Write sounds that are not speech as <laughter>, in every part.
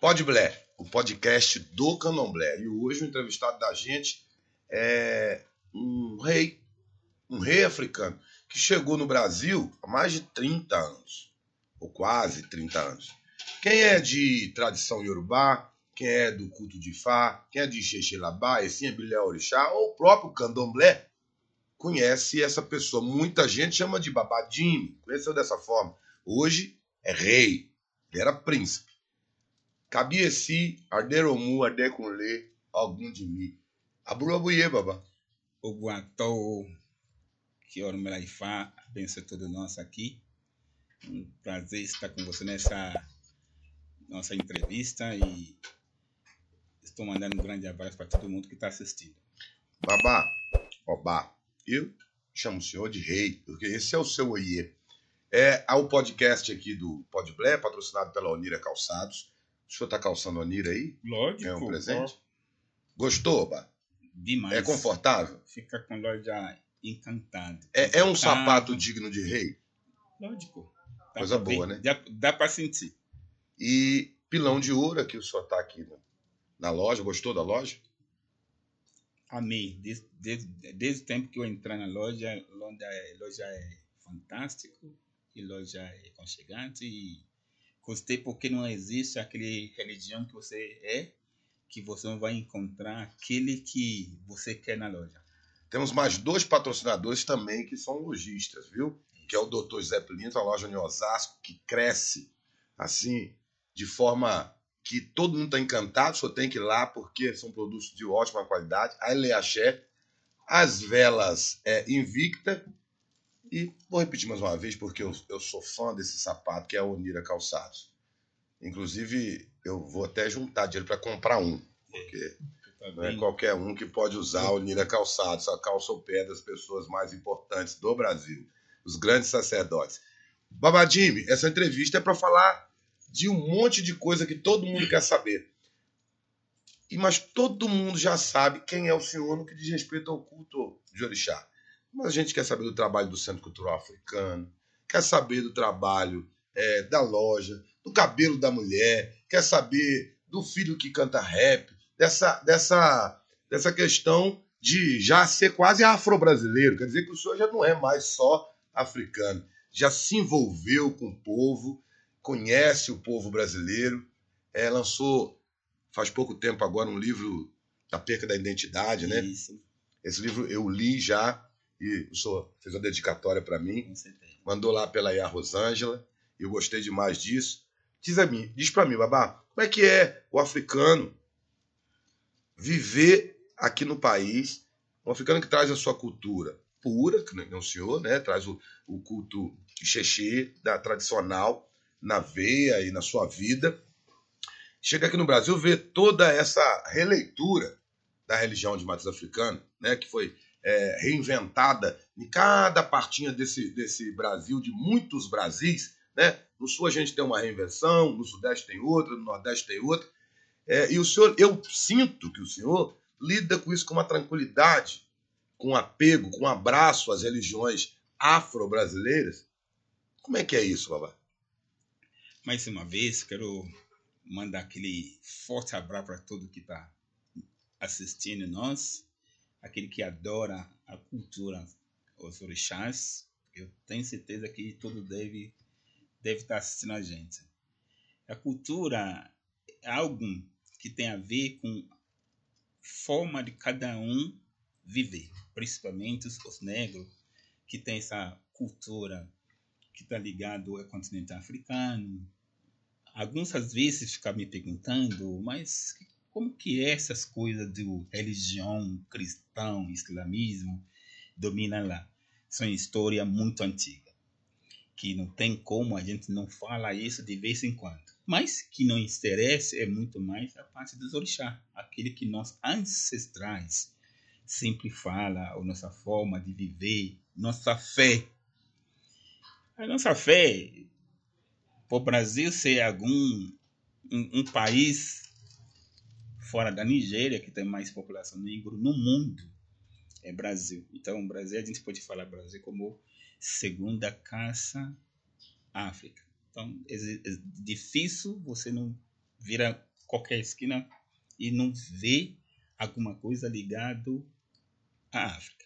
Podblé, o podcast do Candomblé. E hoje o entrevistado da gente é um rei, um rei africano, que chegou no Brasil há mais de 30 anos, ou quase 30 anos. Quem é de tradição iorubá, quem é do culto de Fá, quem é de Xexelabá, Essinha Bilé Orixá, ou o próprio Candomblé, conhece essa pessoa. Muita gente chama de Babadim, conheceu dessa forma. Hoje é rei, ele era príncipe. Cabieci, Arderomu, Ardekunle, algum de mim. Aburabuye, babá. O Guatou, que Ormelaifá, abençoe todos nós aqui. Um prazer estar com você nessa nossa entrevista e estou mandando um grande abraço para todo mundo que está assistindo. Babá, Obá, eu chamo o senhor de rei, porque esse é o seu oiê. É o podcast aqui do Podblé, patrocinado pela Onira Calçados. O senhor está calçando a Onira aí? Lógico. É um presente? Gostou, Obá? Demais. É confortável? Fica com loja encantado. É, é um sapato digno de rei? Lógico. Dá Coisa pra ver, boa, né? Dá, dá para sentir. E pilão de ouro, aqui o senhor está aqui na, na loja. Gostou da loja? Amei. Desde, desde, desde o tempo que eu entrei na loja, loja, loja é fantástico e loja é aconchegante e gostei porque não existe aquele religião que você é que você não vai encontrar aquele que você quer na loja. Temos mais dois patrocinadores também que são lojistas, viu? Que é o Dr. Zé Pilinto, a loja em Osasco, que cresce assim, de forma que todo mundo está encantado, só tem que ir lá porque são produtos de ótima qualidade. A Eleaxé, as velas é, Invicta e vou repetir mais uma vez porque eu, eu sou fã desse sapato que é a Onira Calçados. Inclusive, eu vou até juntar dinheiro para comprar um, porque Tá não é qualquer um que pode usar o Nira Calçado, só calça o pé das pessoas mais importantes do Brasil, os grandes sacerdotes. Babadime, essa entrevista é para falar de um monte de coisa que todo mundo quer saber. E mas todo mundo já sabe quem é o senhor no que diz respeito ao culto de orixá. Mas a gente quer saber do trabalho do Centro Cultural Africano, quer saber do trabalho é, da loja, do cabelo da mulher, quer saber do filho que canta rap, dessa, dessa, dessa questão de já ser quase afro-brasileiro. Quer dizer que o senhor já não é mais só africano, já se envolveu com o povo, conhece o povo brasileiro, é, lançou faz pouco tempo agora um livro da perca da identidade, né? Isso, Esse livro eu li já e o senhor fez uma dedicatória para mim mandou lá pela Iá Rosângela, eu gostei demais disso. Diz a mim, diz para mim, babá, como é que é o africano viver aqui no país, um africano que traz a sua cultura pura, que nem o senhor, né? Traz o, o culto xexê da tradicional na veia e na sua vida. Chega aqui no Brasil, vê toda essa releitura da religião de matriz africana, né? Que foi é, reinventada em cada partinha desse, desse Brasil, de muitos Brasis. Né? No Sul a gente tem uma reinvenção, no Sudeste tem outra, no Nordeste tem outra. É, e o senhor, eu sinto que o senhor lida com isso com uma tranquilidade, com apego, com abraço às religiões afro-brasileiras. Como é que é isso, babá? Mais uma vez, quero mandar aquele forte abraço para todo que está assistindo nós, aquele que adora a cultura, os orixás. Eu tenho certeza que todo deve deve estar assistindo a gente. A cultura é algo que tem a ver com forma de cada um viver, principalmente os, os negros que tem essa cultura que está ligado ao continente africano. Alguns às vezes ficam me perguntando, mas como que é essas coisas de religião, cristão, islamismo domina lá? São história muito antiga, que não tem como a gente não fala isso de vez em quando. Mas que não interessa é muito mais a parte dos orixás, aquele que nós ancestrais sempre fala, a nossa forma de viver, nossa fé. A nossa fé, para o Brasil ser algum um, um país fora da Nigéria, que tem mais população negra no mundo, é Brasil. Então, Brasil, a gente pode falar Brasil como segunda casa África. Então, é, é difícil você não vira qualquer esquina e não vê alguma coisa ligado à África.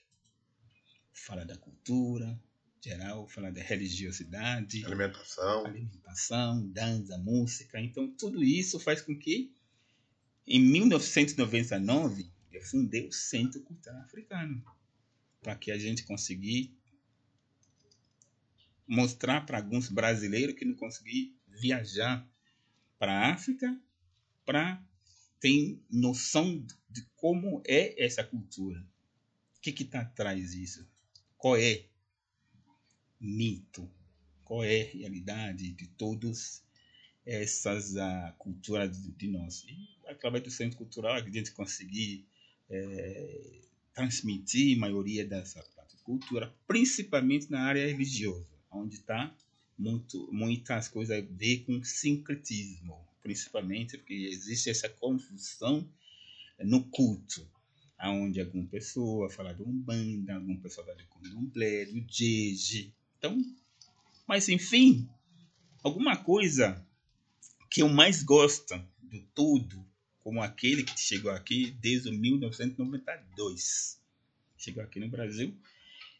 Fala da cultura geral, fala da religiosidade, alimentação, alimentação, dança, música. Então tudo isso faz com que em 1999 eu fundei o Centro Cultural Africano para que a gente conseguir mostrar para alguns brasileiros que não conseguiram viajar para a África para ter noção de como é essa cultura. O que está atrás disso? Qual é mito? Qual é a realidade de todas essas uh, culturas de, de, nós? E através do Centro Cultural a gente conseguir é, transmitir a maioria dessa cultura, principalmente na área religiosa onde está muito, muitas coisas a ver com sincretismo, principalmente porque existe essa confusão no culto, aonde alguma pessoa fala do Umbanda, alguma pessoa fala do Candomblé, do Jeje. Então, mas enfim, alguma coisa que eu mais gosto de tudo, como aquele que chegou aqui desde 1992. Chegou aqui no Brasil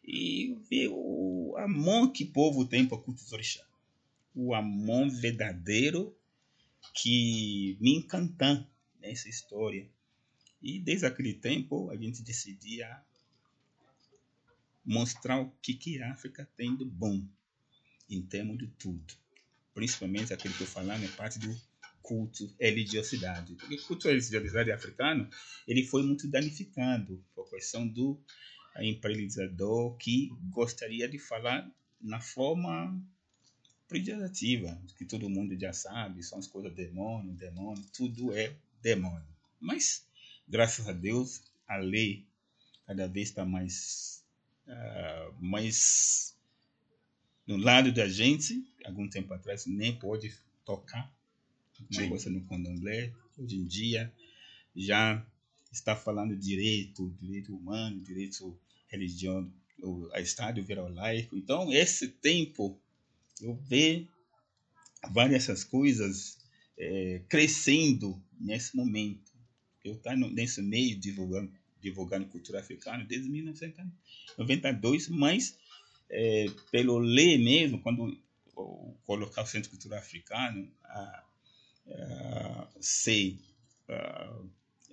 e ver o amor que o povo tem para cultos orixá. O amor verdadeiro que me encanta nessa história. E desde aquele tempo a gente decidia mostrar o que, que a África tem de bom em termos de tudo. Principalmente aquilo que eu falar na parte do culto religiosidade. Porque o culto religiosidade africano ele foi muito danificado por questão do empreendedor que gostaria de falar na forma pejorativa, que todo mundo já sabe, são as coisas demônio, demônio, tudo é demônio. Mas, graças a Deus, a lei cada vez está mais, uh, mais no lado da gente. Algum tempo atrás nem pode tocar uma coisa no candomblé. Hoje em dia já está falando direito, direito humano, direito religião, o Estado virou laico. Então, esse tempo, eu vejo várias essas coisas é, crescendo nesse momento. Eu estou nesse meio divulgando, divulgando cultura africana desde 1992, mas é, pelo ler mesmo, quando colocar o Centro Cultural Africano a, a ser a,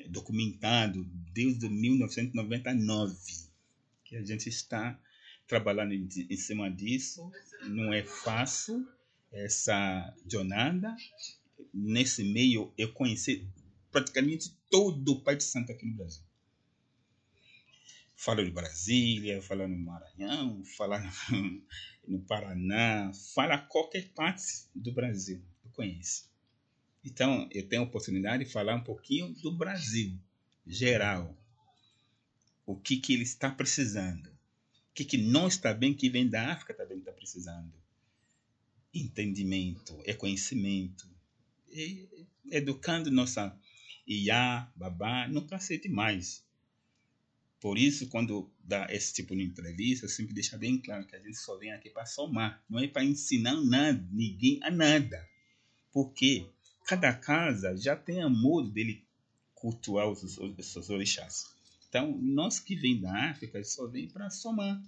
documentado desde 1999 que a gente está trabalhando em, em cima disso. Não é fácil essa jornada. Nesse meio, eu conheci praticamente todo o Pai de Santo aqui no Brasil. Falo de Brasília, falo no Maranhão, falo <laughs> no, Paraná, fala qualquer parte do Brasil, eu conheço. Então, eu tenho a oportunidade de falar um pouquinho do Brasil, geral o que, que ele está precisando. O que, que não está bem, que vem da África também está precisando. Entendimento, é conhecimento. E, educando nossa Iá, Babá, nunca sei demais. Por isso, quando dá esse tipo de entrevista, eu sempre deixo bem claro que a gente só vem aqui para somar, não é para ensinar nada, ninguém a nada. Porque cada casa já tem amor dele cultuar os, os, os orixás. Então, nós que vem da África só vem para somar,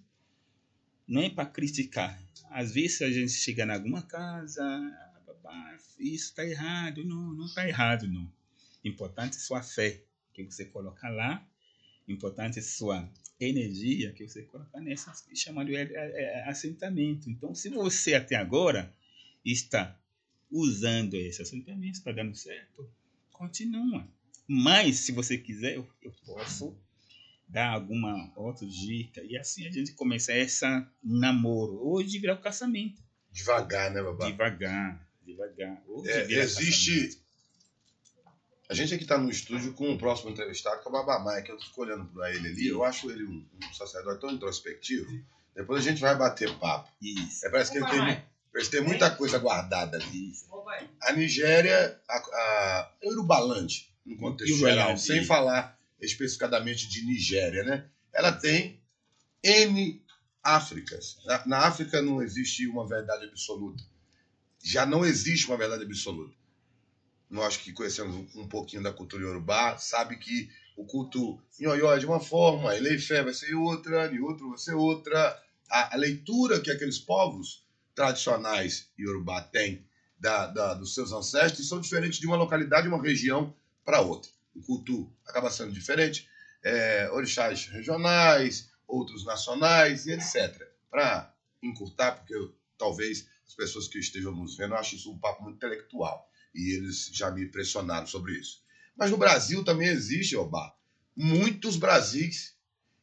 não é para criticar. Às vezes a gente chega em alguma casa, isso está errado, não, não está errado, não. Importante é sua fé que você coloca lá, importante é sua energia que você coloca nessa chamado de assentamento. Então, se você até agora está usando esse assentamento, está dando certo, continua. Mas, se você quiser, eu, eu posso dar alguma outra dica. E assim a gente começa essa namoro. Hoje vira o casamento. Devagar, né, babá? Devagar, devagar. Hoje é, existe. A gente aqui está no estúdio com o próximo entrevistado, que é o Babá Maia, que eu estou olhando para ele ali. Eu acho ele um, um, sacerdote tão introspectivo. Depois a gente vai bater papo. Isso. É, parece que ele tem, ele tem muita coisa guardada ali. Isso. A Nigéria, a, a no contexto geral, sem falar especificadamente de Nigéria, né? Ela tem N Áfricas. Na, na África não existe uma verdade absoluta. Já não existe uma verdade absoluta. Nós que conhecemos um pouquinho da cultura iorubá, sabe que o culto Nhoió é de uma forma, Eleifé vai ser outra, outro vai ser outra. A, a, leitura que aqueles povos tradicionais iorubá têm da, da, dos seus ancestros são diferentes de uma localidade, uma região para outra. O culto acaba sendo diferente, é, orixás regionais, outros nacionais e etc. Para encurtar, porque eu, talvez as pessoas que estejam nos vendo achem isso um papo muito intelectual e eles já me pressionaram sobre isso. Mas no Brasil também existe, Obá, muitos Brasis.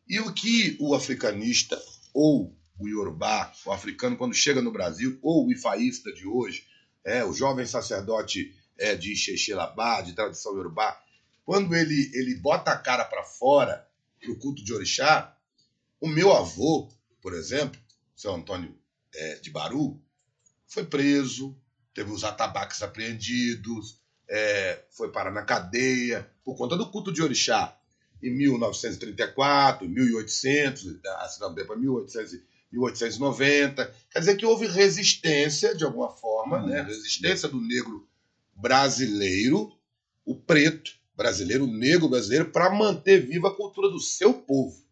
E o que o africanista ou o iorubá, o africano, quando chega no Brasil, ou o ifaísta de hoje, é, o jovem sacerdote é, de Xexelabá, de tradição iorubá, quando ele, ele bota a cara para fora no culto de orixá, o meu avô, por exemplo, seu Antônio é, de Baru, foi preso, teve os atabaques apreendidos, é, foi parar na cadeia por conta do culto de orixá em 1934, 1800, assim, não, depois 1800, 1890. Quer dizer que houve resistência, de alguma forma, hum, né? resistência do negro brasileiro, o preto brasileiro, o negro brasileiro, para manter viva a cultura do seu povo.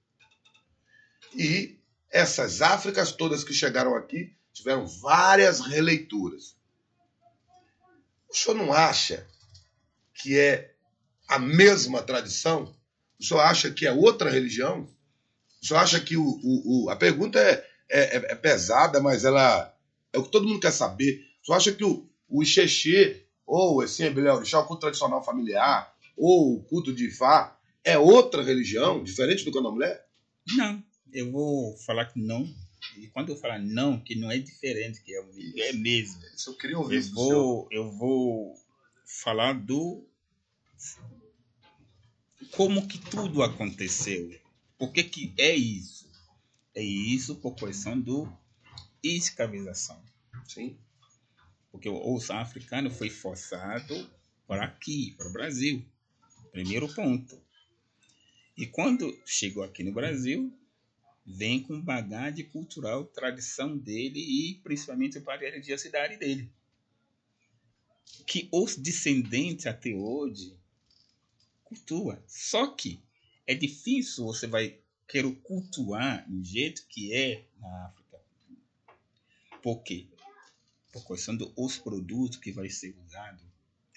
E essas Áfricas todas que chegaram aqui tiveram várias releituras. O senhor não acha que é a mesma tradição? O senhor acha que é outra religião? O senhor acha que o. o, o a pergunta é, é, é, pesada, mas ela é o que todo mundo quer saber. O senhor acha que o, o Ixexê, ou esse Embelé Orixá, o culto tradicional familiar, ou o culto de Ifá, é outra religião, diferente do candomblé? Não, eu vou falar que não, e quando eu falar não, que não é diferente, que é, é mesmo. Isso eu queria ouvir eu vou, eu vou falar do como que tudo aconteceu. Por que, que é isso? É isso por questão do escravização. Sim. Porque o osso africano foi forçado para aqui, para o Brasil. Primeiro ponto. E quando chegou aqui no Brasil, vem com bagagem cultural, tradição dele e principalmente para a religiosidade dele. Que os descendentes até hoje cultuam. Só que é difícil você vai querer cultuar do jeito que é na África. Por quê? Por questão dos produtos que vai ser usado.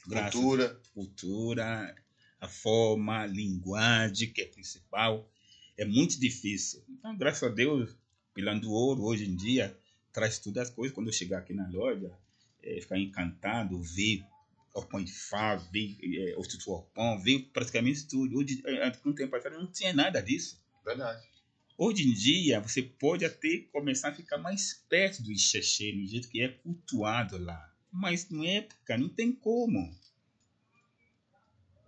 Cultura. Cultura, a forma, a linguagem que é principal é muito difícil. Então, graças a Deus, Pilando Ouro, hoje em dia, traz todas as coisas. Quando eu chegar aqui na loja, é, ficar encantado, ver o pão de fá, ver é, o tutu pão, ver praticamente tudo. Hoje, é, um tempo atrás, não tinha nada disso. Verdade. Hoje em dia, você pode até começar a ficar mais perto do Ixexê, do jeito que é cultuado lá. Mas na época, não tem como.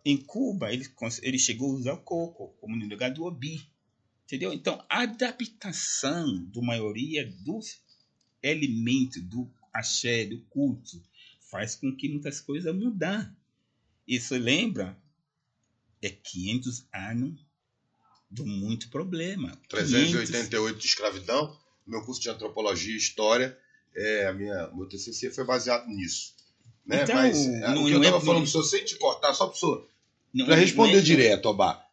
Em Cuba, ele, ele chegou a usar o coco como no lugar do obi. Entendeu? Então, a adaptação da maioria dos elementos do axé, do culto, faz com que muitas coisas mudar. Isso lembra? É 500 anos de muito problema. 388 500... de escravidão. Meu curso de antropologia e história, é, a minha, meu TCC foi baseado nisso. Né? Então, Mas não, o que eu estava é, falando, não... sem te cortar, só para responder é... direto, Obá.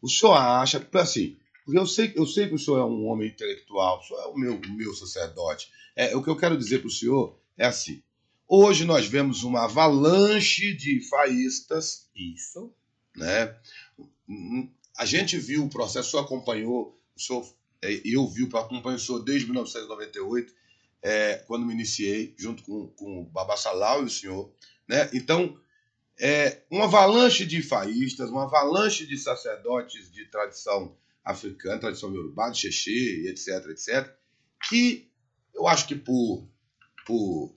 O senhor acha, assim, porque eu sei, eu sei que o senhor é um homem intelectual, o senhor é o meu, o meu sacerdote. É, o que eu quero dizer para o senhor é assim: hoje nós vemos uma avalanche de faístas. Isso. Né? A gente viu o processo, o senhor acompanhou, o senhor, é, eu vi, acompanho o senhor desde 1998, é, quando me iniciei, junto com, com o Baba Salau e o senhor. Né? Então, é, uma avalanche de faístas, uma avalanche de sacerdotes de tradição africana, tradição iorubá, de xexê, etc, etc, que eu acho que por, por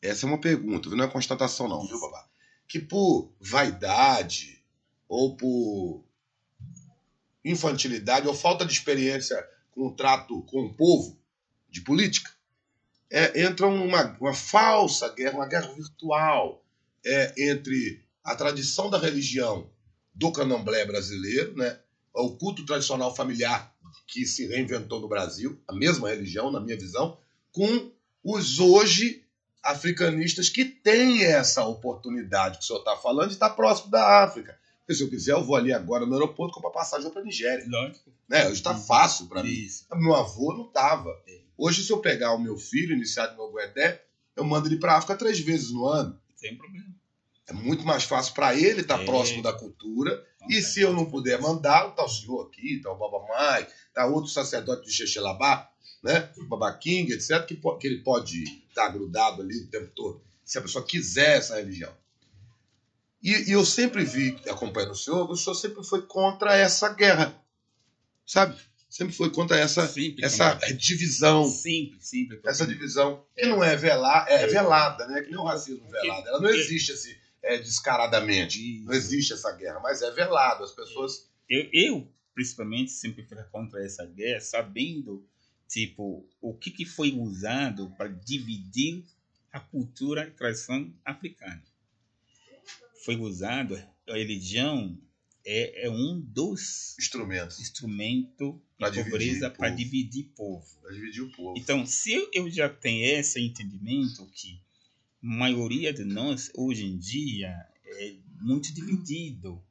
essa é uma pergunta, não é constatação não, viu, babá? Que por vaidade ou por infantilidade ou falta de experiência com o trato com o povo de política, é, entra uma, uma falsa guerra, uma guerra virtual é, entre a tradição da religião do candomblé brasileiro, né, o culto tradicional familiar que se reinventou no Brasil, a mesma religião, na minha visão, com os hoje africanistas que têm essa oportunidade que o senhor está falando de estar próximo da África. Porque se eu quiser, eu vou ali agora no aeroporto comprar passagem para a Nigéria. Lógico. Né? Hoje está fácil para mim. Meu avô não estava. É. Hoje, se eu pegar o meu filho, iniciado no Guedé, eu mando ele para a África três vezes no ano. Sem problema. É muito mais fácil para ele estar É. próximo da cultura. E se eu não puder mandar, tá o senhor aqui, tá o Baba Mai, tá outro sacerdote do Xexelabá, né? O Baba King, etc., que, que ele pode estar grudado ali o tempo todo, se a pessoa quiser essa religião. E, e eu sempre vi, acompanhando o senhor, o senhor sempre foi contra essa guerra, sabe? Sempre foi contra essa, Sempre essa divisão, Sempre, sempre. essa divisão, que não é, vela, é É. velada, né? Que nem o racismo velado. Ela não existe assim, é, descaradamente. Não existe essa guerra, mas é velado. As pessoas. Eu, eu, principalmente, sempre fui contra essa guerra, sabendo, tipo, o que, que foi usado para dividir a cultura e tradição africana. Foi usado, a religião é, é um dos Instrumentos de dividir pobreza para dividir povo. para dividir o povo. Então, se eu- já tenho esse entendimento que maioria de nós hoje em dia é muito dividido,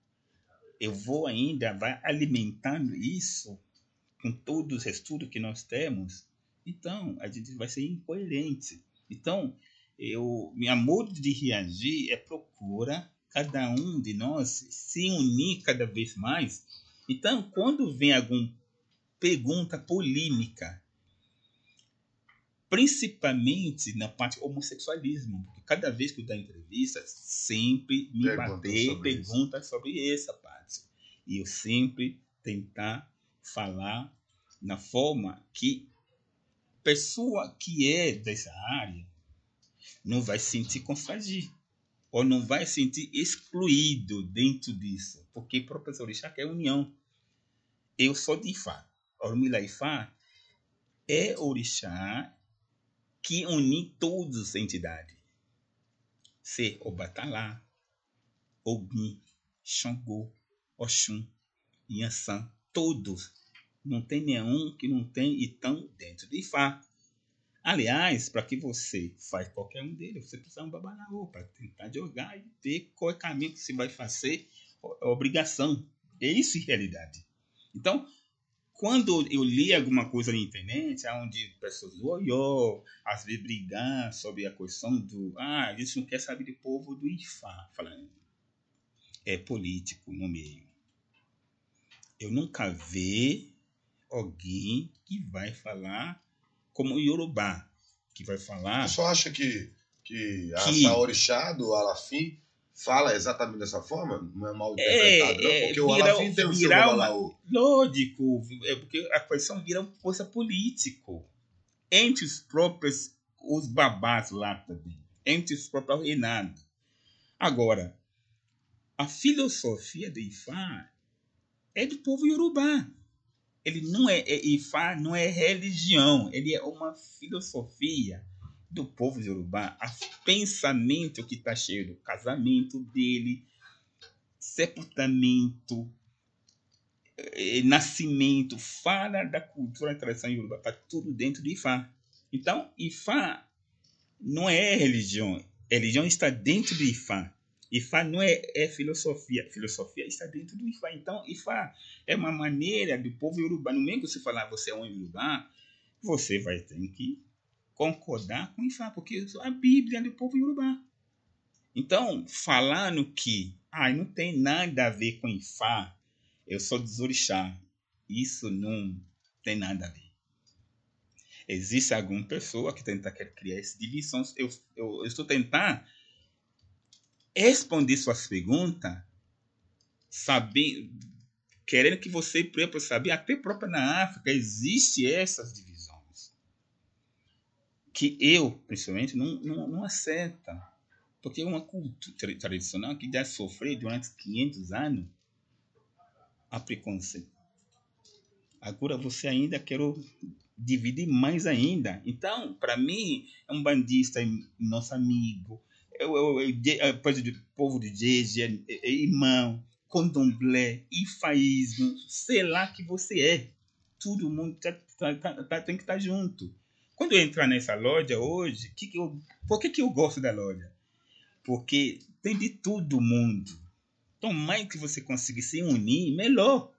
eu vou ainda vai alimentando isso com todos os estudos que nós temos, então a gente vai ser incoerente. Então, eu, minha modo de reagir é procura cada um de nós se unir cada vez mais. Então, quando vem alguma pergunta polêmica, principalmente na parte homossexualismo, porque cada vez que eu dou entrevista, sempre me Perguntam bater sobre isso. perguntas sobre essa parte. E eu sempre tentar falar na forma que pessoa que é dessa área não vai se sentir constrangido ou não vai se sentir excluído dentro disso, porque professor Orixá quer união. Eu sou de Ifá. Ormila Ifá é Orixá que une todas as entidades. Se Obatalá, Ogum, Xangô, Oxum, Yansan, todos. Não tem nenhum que não tem e estão dentro de Ifá. Aliás, para que você faz qualquer um deles, você precisa um babalaô para tentar jogar e ver qual é o caminho que você vai fazer, obrigação. É isso em realidade. Então, quando eu li alguma coisa na internet, onde pessoas olhou, às vezes brigar sobre a questão do ah, a gente não quer saber do povo do Ifá, falando é político no meio. Eu nunca vi alguém que vai falar como o Yorubá, que vai falar Você só acha que, que a Que- Saorixá do Alafim fala exatamente dessa forma? Não é mal É, interpretado, não? é, Porque o vira- Alafim tem o seu. Lógico, é porque a questão vira uma coisa política. Entre os próprios, os babás lá também. Entre os próprios reinados. Agora, a filosofia de Ifá é do povo Yorubá. Ele não é, é Ifá não é religião, ele é uma filosofia do povo Yorubá. O pensamento que está cheio do casamento dele, sepultamento, eh, nascimento, fala da cultura e tradição Yorubá, está tudo dentro de Ifá. Então, Ifá não é religião, religião está dentro de Ifá. Ifá não é, é filosofia, filosofia está dentro do Ifá. Então, Ifá é uma maneira do povo Yorubá. No meio que você falar você é um Yorubá, você vai ter que concordar com Ifá, porque a Bíblia é do povo Yorubá. Então, falando que ah, não tem nada a ver com Ifá, eu sou desorixá, isso não tem nada a ver. Existe alguma pessoa que tenta criar essa divisão. Eu, eu, eu estou tentando responder suas perguntas, saber, querendo que você próprio saber, até próprio na África existe essas divisões que eu, principalmente, não, não, não aceita. Porque é uma cultura tradicional que já sofreu durante 500 anos a preconceito. Agora você ainda quer dividir mais ainda. Então, para mim, é um bandista, é nosso amigo, é o povo de Jeje, é, é irmão, condomblé, ifaísmo, sei lá que você é. Todo mundo tá, tá, tá, tem que estar junto. Quando eu entrar nessa loja hoje, que que eu, por que, que eu gosto da loja? Porque tem de todo mundo. Então, mais que você conseguir se unir, melhor.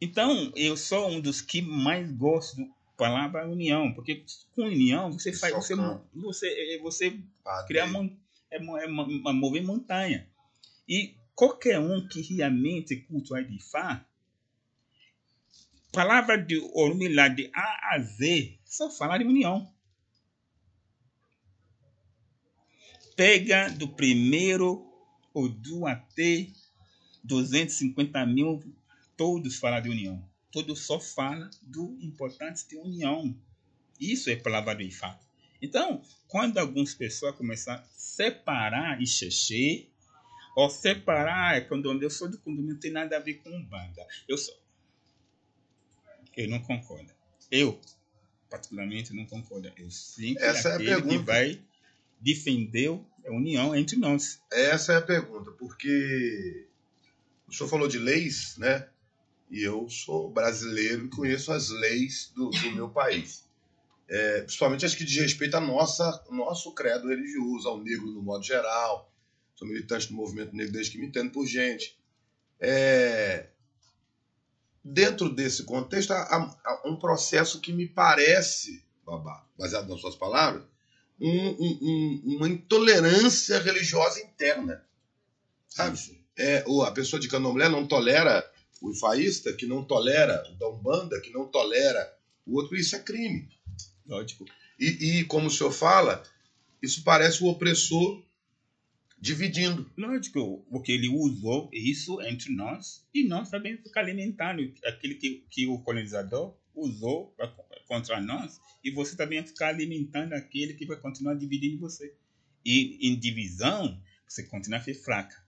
Então, eu sou um dos que mais gosto da palavra união, porque com união você faz, você, você, você cria é, é, mover montanha. E qualquer um que realmente cultua de Fá, palavra de Orumilá de A a Z, só fala de união. Pega do primeiro ou do até 250 mil, todos falam de união. Todos só falam do importante de união. Isso é palavra do Ifá. Então, quando algumas pessoas começam a separar e xexê, ou separar é condomínio, eu sou do condomínio, não tem nada a ver com banda. Eu sou. Eu não concordo. Eu, particularmente, não concordo. Eu sempre Essa é a pergunta. que vai defender a união entre nós. Essa é a pergunta, porque o senhor falou de leis, né? E eu sou brasileiro e conheço as leis do, do meu país é, principalmente as que diz respeito ao nosso credo religioso, ao negro no modo geral. Sou militante do movimento negro desde que me entendo por gente. É, dentro desse contexto, há, há, um processo que me parece, babá, baseado nas suas palavras, um, um, um, uma intolerância religiosa interna. Sabe? É, ou a pessoa de candomblé não tolera o ifaísta, que não tolera o da Umbanda, que não tolera o outro, isso é crime. Lógico. E, e, como o senhor fala, isso parece o opressor dividindo. Lógico, porque ele usou isso entre nós e nós também ficamos alimentando aquele que, que o colonizador usou pra, contra nós e você também ficar alimentando aquele que vai continuar dividindo você. E em divisão, você continua a ser fraca.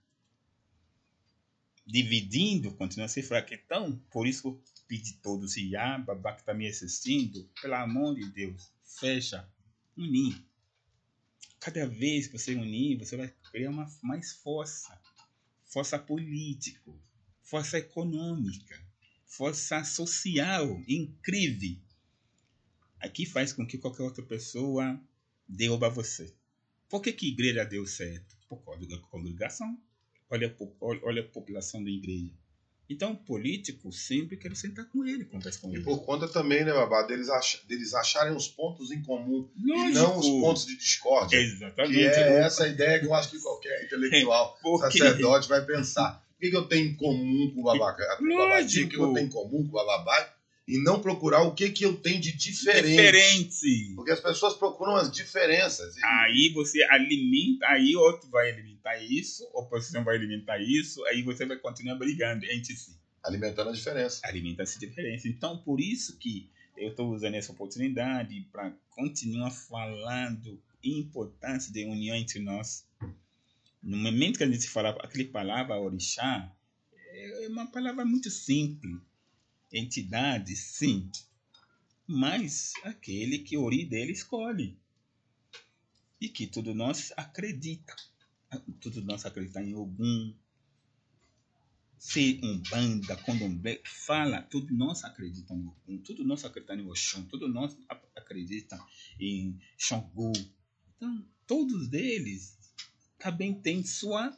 Dividindo, continua a ser fraca. Então, por isso pedir todos e ah, babá que está me assistindo, pelo amor de Deus, fecha, unir. Cada vez que você unir, você vai criar uma, mais força. Força política, força econômica, força social incrível. Aqui faz com que qualquer outra pessoa derruba você. Por que, que igreja deu certo? Por causa da congregação. Olha, olha a população da igreja então, político sempre quer sentar com ele, conversar com ele. E por conta também, né, Babá, deles, ach deles acharem os pontos em comum Lógico. e não os pontos de discórdia. Exatamente. Que é essa ideia que eu acho que qualquer intelectual, <laughs> Porque... sacerdote vai pensar. O que, que eu tenho em comum com o Babacá? O que eu tenho em comum com o Bababai? E não procurar o que, que eu tenho de diferente. Diferente. Porque as pessoas procuram as diferenças. Aí você alimenta, aí outro vai alimentar isso, a oposição vai alimentar isso, aí você vai continuar brigando entre si. Alimentando a diferença. Alimenta essa diferença. Então, por isso que eu estou usando essa oportunidade para continuar falando importância de união entre nós. No momento que a gente fala aquela palavra orixá, é uma palavra muito simples entidade, sim, mas aquele que o ori dele escolhe. E que tudo nós acredita. Tudo nós acredita em algum. Se um banda, candomblé, fala, tudo nós acreditamos em algum. Tudo nós acreditamos em Oxum. Tudo nós acreditamos em Xangô. Então, todos eles também têm sua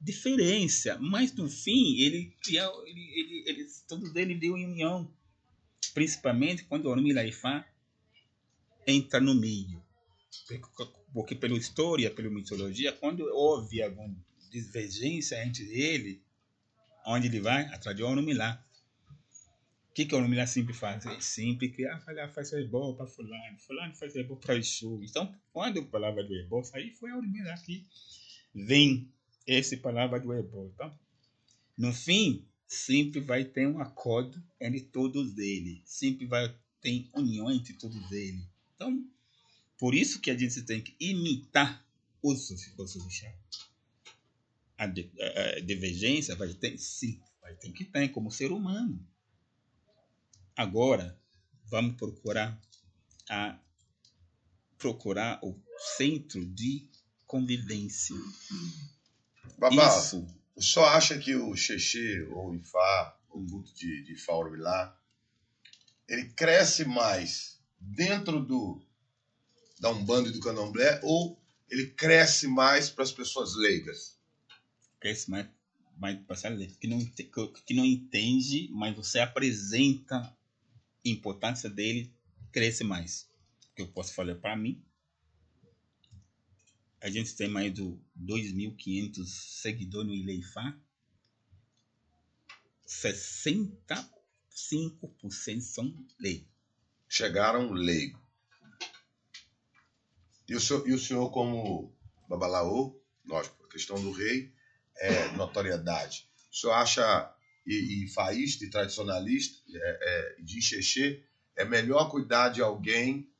diferença, mas no fim ele ele, ele, ele tudo dele deu em união, principalmente quando o Ormilaifá entra no meio, porque pela história, pela mitologia, quando houve alguma divergência entre ele, onde ele vai atrás de Ormilá. O que, que o Ormilá sempre faz? Ele sempre cria, ah, fala, faz ebó para fulano, fulano faz ebó para Exu. Então, quando a palavra do ebó aí foi a Ormilá que vem essa palavra do hebreu. Tá? No fim, sempre vai ter um acordo entre todos eles. Sempre vai ter união entre todos eles. Então, por isso que a gente tem que imitar os orixás. A, a, a divergência vai ter, sim, vai ter que ter como ser humano. Agora, vamos procurar a procurar o centro de convivência. Babá, Isso. o senhor acha que o Xexê, ou o Ifá, o culto de, de Ifá Orbilá, ele cresce mais dentro do da Umbanda e do Candomblé ou ele cresce mais para as pessoas leigas? Cresce mais, mais para as leigas, que não, que não entende, mas você apresenta a importância dele, cresce mais. O que eu posso falar para mim, a gente tem mais de 2.500 seguidores no Ileifá, 65% são leigos. Chegaram leigo. E o senhor, e o senhor como babalaô, lógico, a questão do rei é notoriedade. O senhor acha, e, e faísta e tradicionalista, é, é, de xexê, é melhor cuidar de alguém,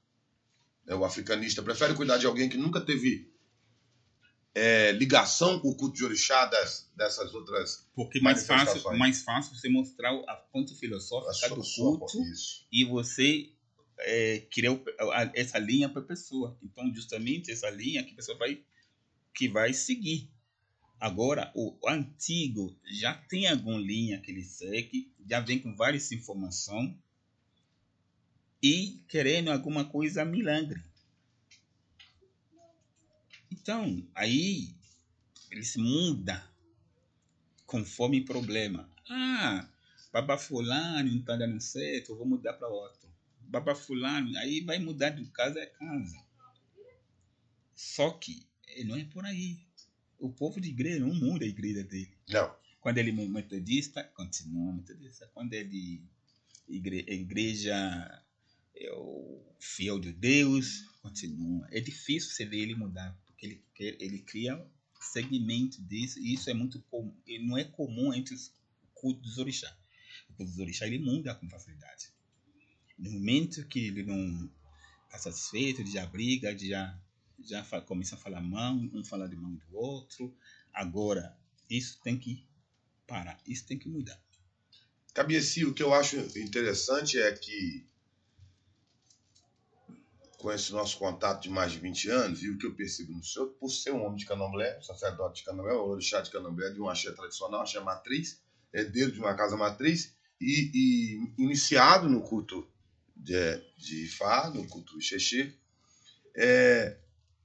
né, o africanista prefere cuidar de alguém que nunca teve é, ligação com o culto de orixá das, dessas outras Porque mais fácil, mais fácil você mostrar a ponto filosófica do culto e você é, criar essa linha para a pessoa. Então, justamente essa linha que a pessoa vai que vai seguir. Agora, o antigo já tem alguma linha que ele segue, já vem com várias informações e querendo alguma coisa milagre. Então, aí ele se muda conforme o problema. Ah, baba fulano não está dando certo, eu vou mudar para outro. Baba fulano, aí vai mudar de casa a casa. Só que não é por aí. O povo de igreja não muda a igreja dele. Não. Quando ele é metodista, continua metodista. Quando ele igre, igreja é o fiel de Deus, continua. É difícil você ver ele mudar ele, ele cria segmento disso, e isso é muito comum, não é comum entre os cultos dos. O culto dos orixás ele muda com facilidade. No momento que ele não está satisfeito, ele já briga, ele já, já fala, começa a falar mão, um fala de mão do outro. Agora, isso tem que parar, isso tem que mudar. Cabieci, o que eu acho interessante é que com esse nosso contato de mais de 20 anos, e o que eu percebo no senhor, por ser um homem de candomblé, sacerdote de candomblé, orixá de candomblé, de um axé tradicional, axé matriz, herdeiro de uma casa matriz, e, e iniciado no culto de, de Ifá, no culto Xexê, é,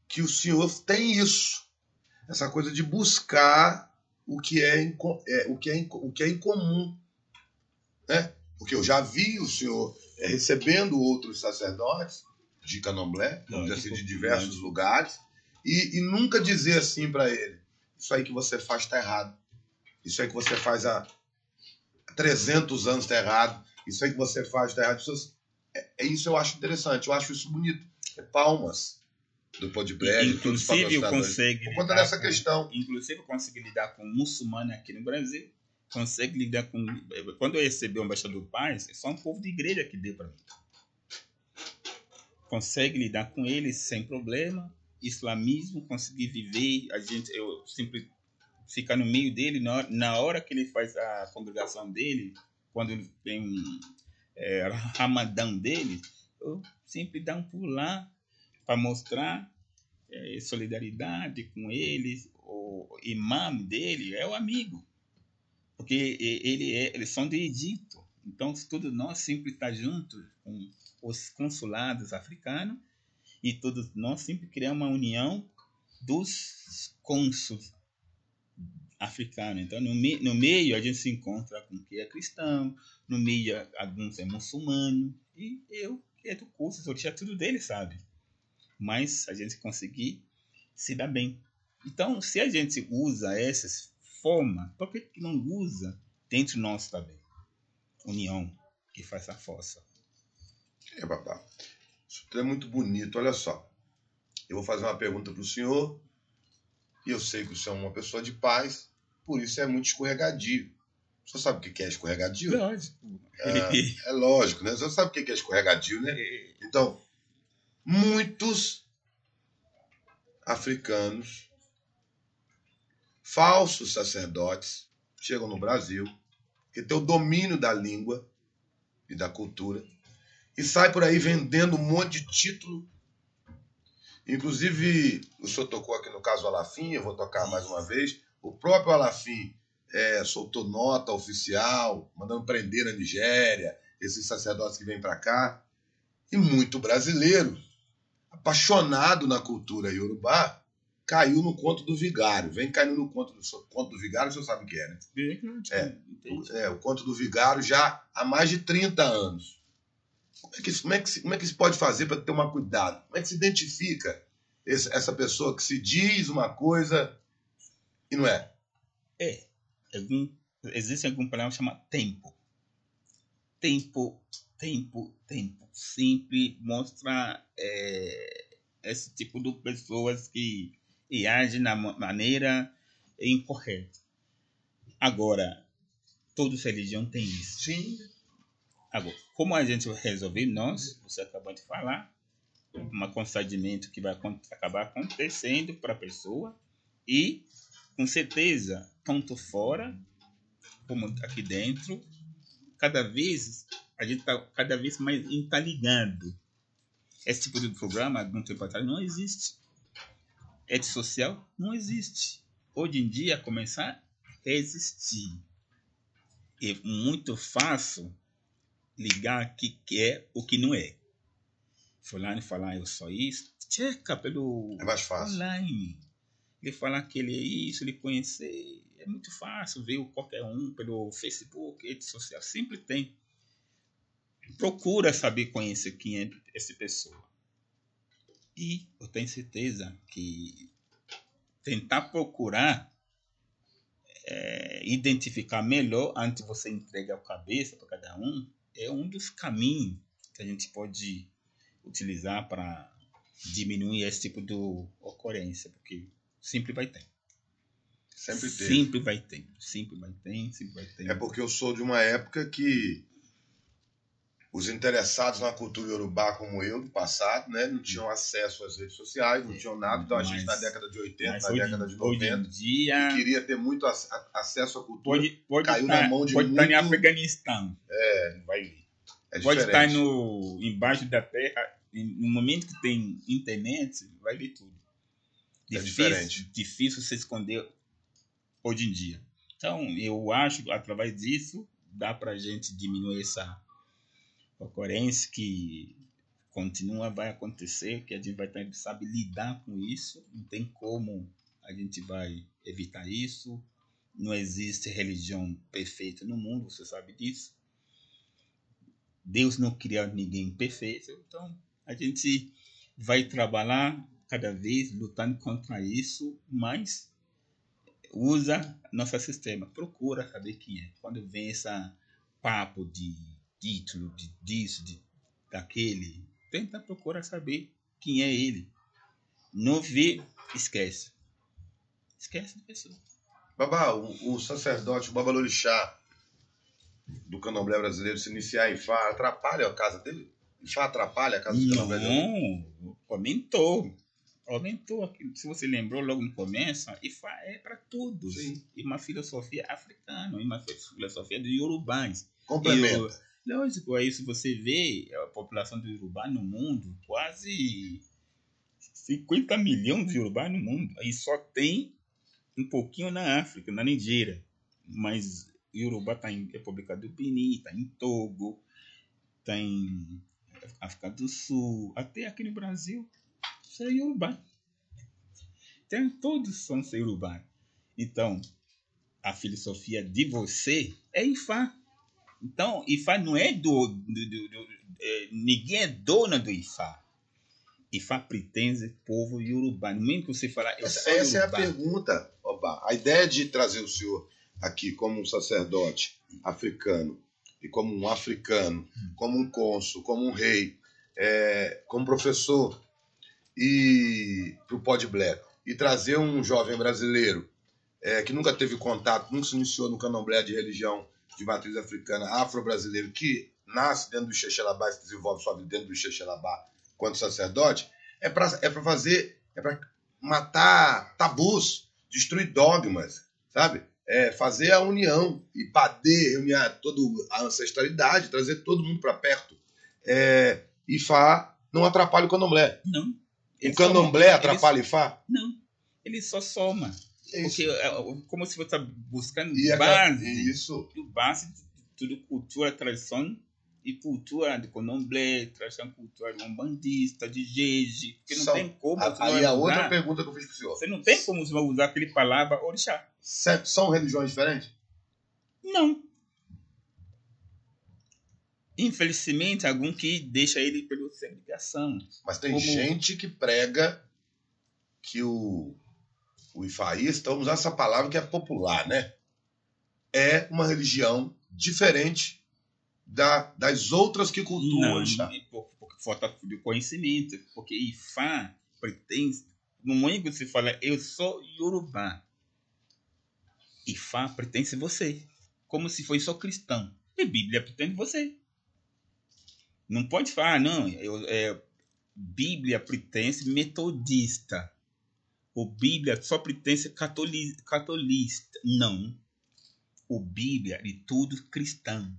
que o senhor tem isso, essa coisa de buscar o que é, é, o que é, o que é incomum, né? Porque eu já vi o senhor é, recebendo outros sacerdotes de candomblé, dizer assim, de diversos lugares, e, e nunca dizer assim para ele: Isso aí que você faz está errado. Isso aí que você faz há 300 anos está errado. Isso aí que você faz está errado. Isso, é, é, isso eu acho interessante, eu acho isso bonito. É palmas do Podbrand, inclusive eu consigo por conta dessa questão. Inclusive eu consigo lidar com muçulmano aqui no Brasil, consigo lidar com quando eu recebi o embaixador Paz, é só um povo de igreja que deu para mim consegue lidar com eles sem problema. Islamismo, conseguir viver, a gente, eu sempre ficar no meio dele, na, na hora que ele faz a congregação dele, quando tem é, <laughs> ramadão dele, eu sempre dá um pulo lá para mostrar é, solidariedade com eles. O imã dele é o amigo, porque ele é, eles são de Egito. Então, todos nós sempre estar tá juntos com os consulados africanos e todos nós sempre criamos uma união dos cônsuls africanos. Então, no, me, no meio a gente se encontra com quem é cristão, no meio alguns é muçulmano, e eu, que é do curso, sou tinha tudo dele, sabe? Mas a gente conseguir se dar bem. Então, se a gente usa essas formas, por que não usa dentro de nós também? União, que faz a força. É, papá. Isso tudo é muito bonito. Olha só. Eu vou fazer uma pergunta para o senhor. E eu sei que o senhor é uma pessoa de paz, por isso é muito escorregadio. O senhor sabe o que é escorregadio? Lógico. É, é lógico, né? O senhor sabe o que é escorregadio, né? Então, muitos africanos, falsos sacerdotes, chegam no Brasil, que tem o domínio da língua e da cultura, e sai por aí vendendo um monte de título. Inclusive, o senhor tocou aqui no caso Alafim, eu vou tocar mais uma vez. O próprio Alafim é, soltou nota oficial, mandando prender na Nigéria, esses sacerdotes que vêm para cá, e muito brasileiro, apaixonado na cultura iorubá, caiu no conto do vigário. Vem caindo no conto do, conto do vigário, você sabe o que é, né? É, é, o conto do vigário já há mais de 30 anos. Como é que, como é que, se, como é que se pode fazer para ter um cuidado? Como é que se identifica esse, essa pessoa que se diz uma coisa e não é? É. Algum, existe algum problema chamado tempo. Tempo, tempo, tempo. Sempre mostra é, esse tipo de pessoas que e agem na maneira incorreta. Agora, toda religião tem isso. Sim. Agora, como a gente resolver nós, você acabou de falar, um constrangimento que vai acabar acontecendo para a pessoa e, com certeza, tanto fora como aqui dentro, cada vez a gente está cada vez mais interligado. Esse tipo de programa, algum tempo atrás, não existe. Rede social não existe. Hoje em dia, começar a existir. É muito fácil ligar o que é o que não é. Fulano falar eu sou isso, checa pelo é mais fácil. online. Ele falar que ele é isso, ele conhecer. É muito fácil ver qualquer um pelo Facebook, rede social, sempre tem. Procura saber conhecer quem é essa pessoa. E eu tenho certeza que tentar procurar é, identificar melhor antes de você entregar a cabeça para cada um é um dos caminhos que a gente pode utilizar para diminuir esse tipo de ocorrência, porque sempre vai ter. Sempre tem. Sempre vai ter. Sempre vai ter, sempre vai ter. É porque eu sou de uma época que os interessados na cultura iorubá como eu, do passado, né, não tinham acesso às redes sociais, não tinham nada. Então a mas, gente na década de 80, na década de 90, dia, queria ter muito acesso à cultura, pode, pode caiu tá, na mão de pode muito... estar em Afeganistão. É, vai. É pode estar no embaixo da terra, no momento que tem internet, vai ver tudo. É Difícil, diferente. difícil se esconder hoje em dia. Então, eu acho que através disso dá para a gente diminuir essa ocorrência que continua, vai acontecer, que a gente vai ter que saber lidar com isso, não tem como a gente vai evitar isso, não existe religião perfeita no mundo, você sabe disso. Deus não criou ninguém perfeito, então a gente vai trabalhar cada vez lutando contra isso, mas usa nosso sistema, procura saber quem é. Quando vem esse papo de título, de disso, de daquele, tenta procurar saber quem é ele. Não vê, esquece. Esquece da pessoa. Babá, o, o sacerdote, o Babalorixá do candomblé brasileiro se iniciar em Fá, atrapalha a casa dele? Fá atrapalha a casa do candomblé dele? Não, aumentou. Aumentou. Se você lembrou logo no começo, Ifá é para todos. Sim. E uma filosofia africana, e uma filosofia de Yorubás. Complementa. Lógico, aí se você vê a população do Yorubá no mundo, quase 50 milhões de Yorubá no mundo. Aí só tem um pouquinho na África, na Nigéria. Mas Yorubá está em República do Benin, está em Togo, está em África do Sul, até aqui no Brasil, isso é Yorubá. Então, todos são Yorubá. Então, a filosofia de você é Ifá. Então, Ifá não é do. do, do, do é, ninguém é dona do Ifá. Ifá pertence ao povo Yorubá. No momento que você falar. Essa, essa é a pergunta, Oba. A ideia de trazer o senhor aqui como um sacerdote africano e como um africano, como um cônsul, como um rei, é, como professor e para o Pod Black e trazer um jovem brasileiro é, que nunca teve contato, nunca se iniciou no candomblé de religião de matriz africana, afro-brasileiro, que nasce dentro do Xexelabá e se desenvolve sua vida dentro do Xexelabá quanto sacerdote, é para é pra fazer, é para matar tabus, destruir dogmas, sabe? É fazer a união e poder reunir toda a ancestralidade, trazer todo mundo para perto. É, Ifá não atrapalha o candomblé. Não. O candomblé soma- atrapalha Ifá? ele- Não. Ele só soma. É isso. Porque é como se você está buscando E a- base. Isso. tudo base de tudo cultura, tradição e cultura de Condomblé, traz a cultura de um bandista, de jeje, porque não São- tem como A- você vai a outra pergunta que eu fiz pro senhor. você não tem como você vai usar aquele palavra orixá. Se- São religiões diferentes? Não. Infelizmente, algum que deixa ele pela segregação. Mas tem Como- gente que prega que o, o ifaísta, vamos usar essa palavra que é popular, né? É uma religião diferente da, das outras que cultuam Não, por, por falta de conhecimento. Porque Ifá pretende. No momento que você fala, eu sou Yorubá, Ifá pertence a você. Como se fosse só cristão. E Bíblia pertence a você. Não pode falar, não. Eu, é, Bíblia pertence metodista. O Bíblia só pertence catoli, catolista. Não. O Bíblia é tudo cristão.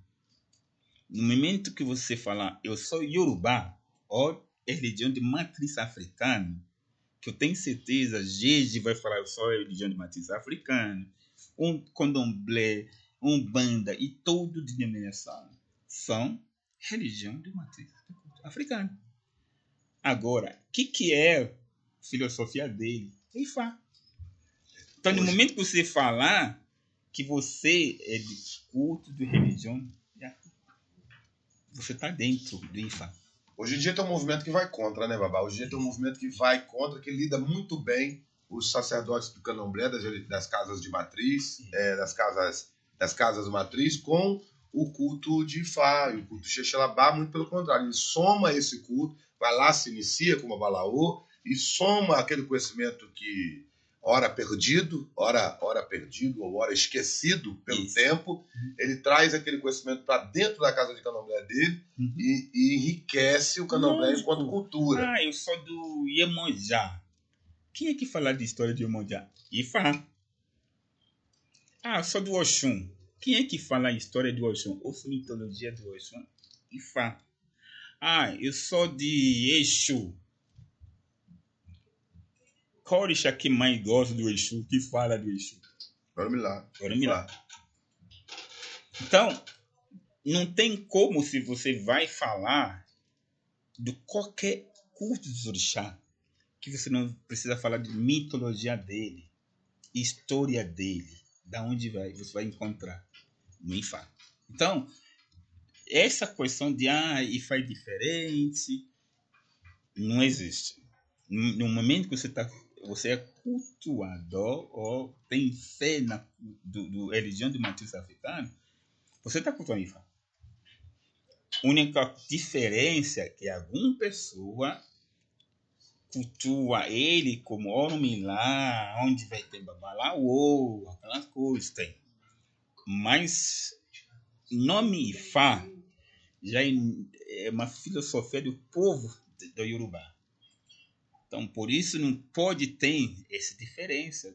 No momento que você falar, eu sou Yorubá, ou é religião de matriz africana, que eu tenho certeza, Gege vai falar, eu sou religião de matriz africana, um condomblé, um banda e todo denominação são religião de matriz africana. Agora, o que, que é filosofia dele? Ifá. Então, no momento que você falar que você é de culto de religião, você está dentro do Ifá. Hoje em dia tem um movimento que vai contra, né, Babá? Hoje em dia tem um movimento que vai contra, que lida muito bem os sacerdotes do candomblé, das, das casas de matriz, é, das casas das casas matriz, com o culto de Ifá, e o culto de Xexelabá, muito pelo contrário. Ele soma esse culto, vai lá, se inicia como Balaô, e soma aquele conhecimento que ora perdido, ora, ora perdido ou ora esquecido pelo Isso. tempo, ele traz aquele conhecimento para dentro da casa de candomblé dele Uhum. e, e enriquece o candomblé Lógico. enquanto cultura. Ah, eu sou do Iemonjá. Quem é que fala de história de Iemonjá? Ifá. Ah, eu sou do Oxum. Quem é que fala a história do Oxum? Ou mitologia do Oxum? Ifá. Ah, eu sou de Exu. Qual orixá que mais gosta do Exu? Que fala do Exu? Vamos lá. Então, não tem como se você vai falar de qualquer culto de orixá que você não precisa falar de mitologia dele, história dele, da onde vai, você vai encontrar no Ifá. Então, essa questão de ah, Ifá é diferente, não existe. No momento que você tá, você é cultuador ou tem fé na do, do religião de matriz africana, você está cultuando Ifá. Única diferença é que alguma pessoa cultua ele como Orumilá, onde vai ter Babalaô, aquelas coisas tem. Mas nome Ifá já é é uma filosofia do povo do Yorubá. Então, por isso não pode ter essa diferença.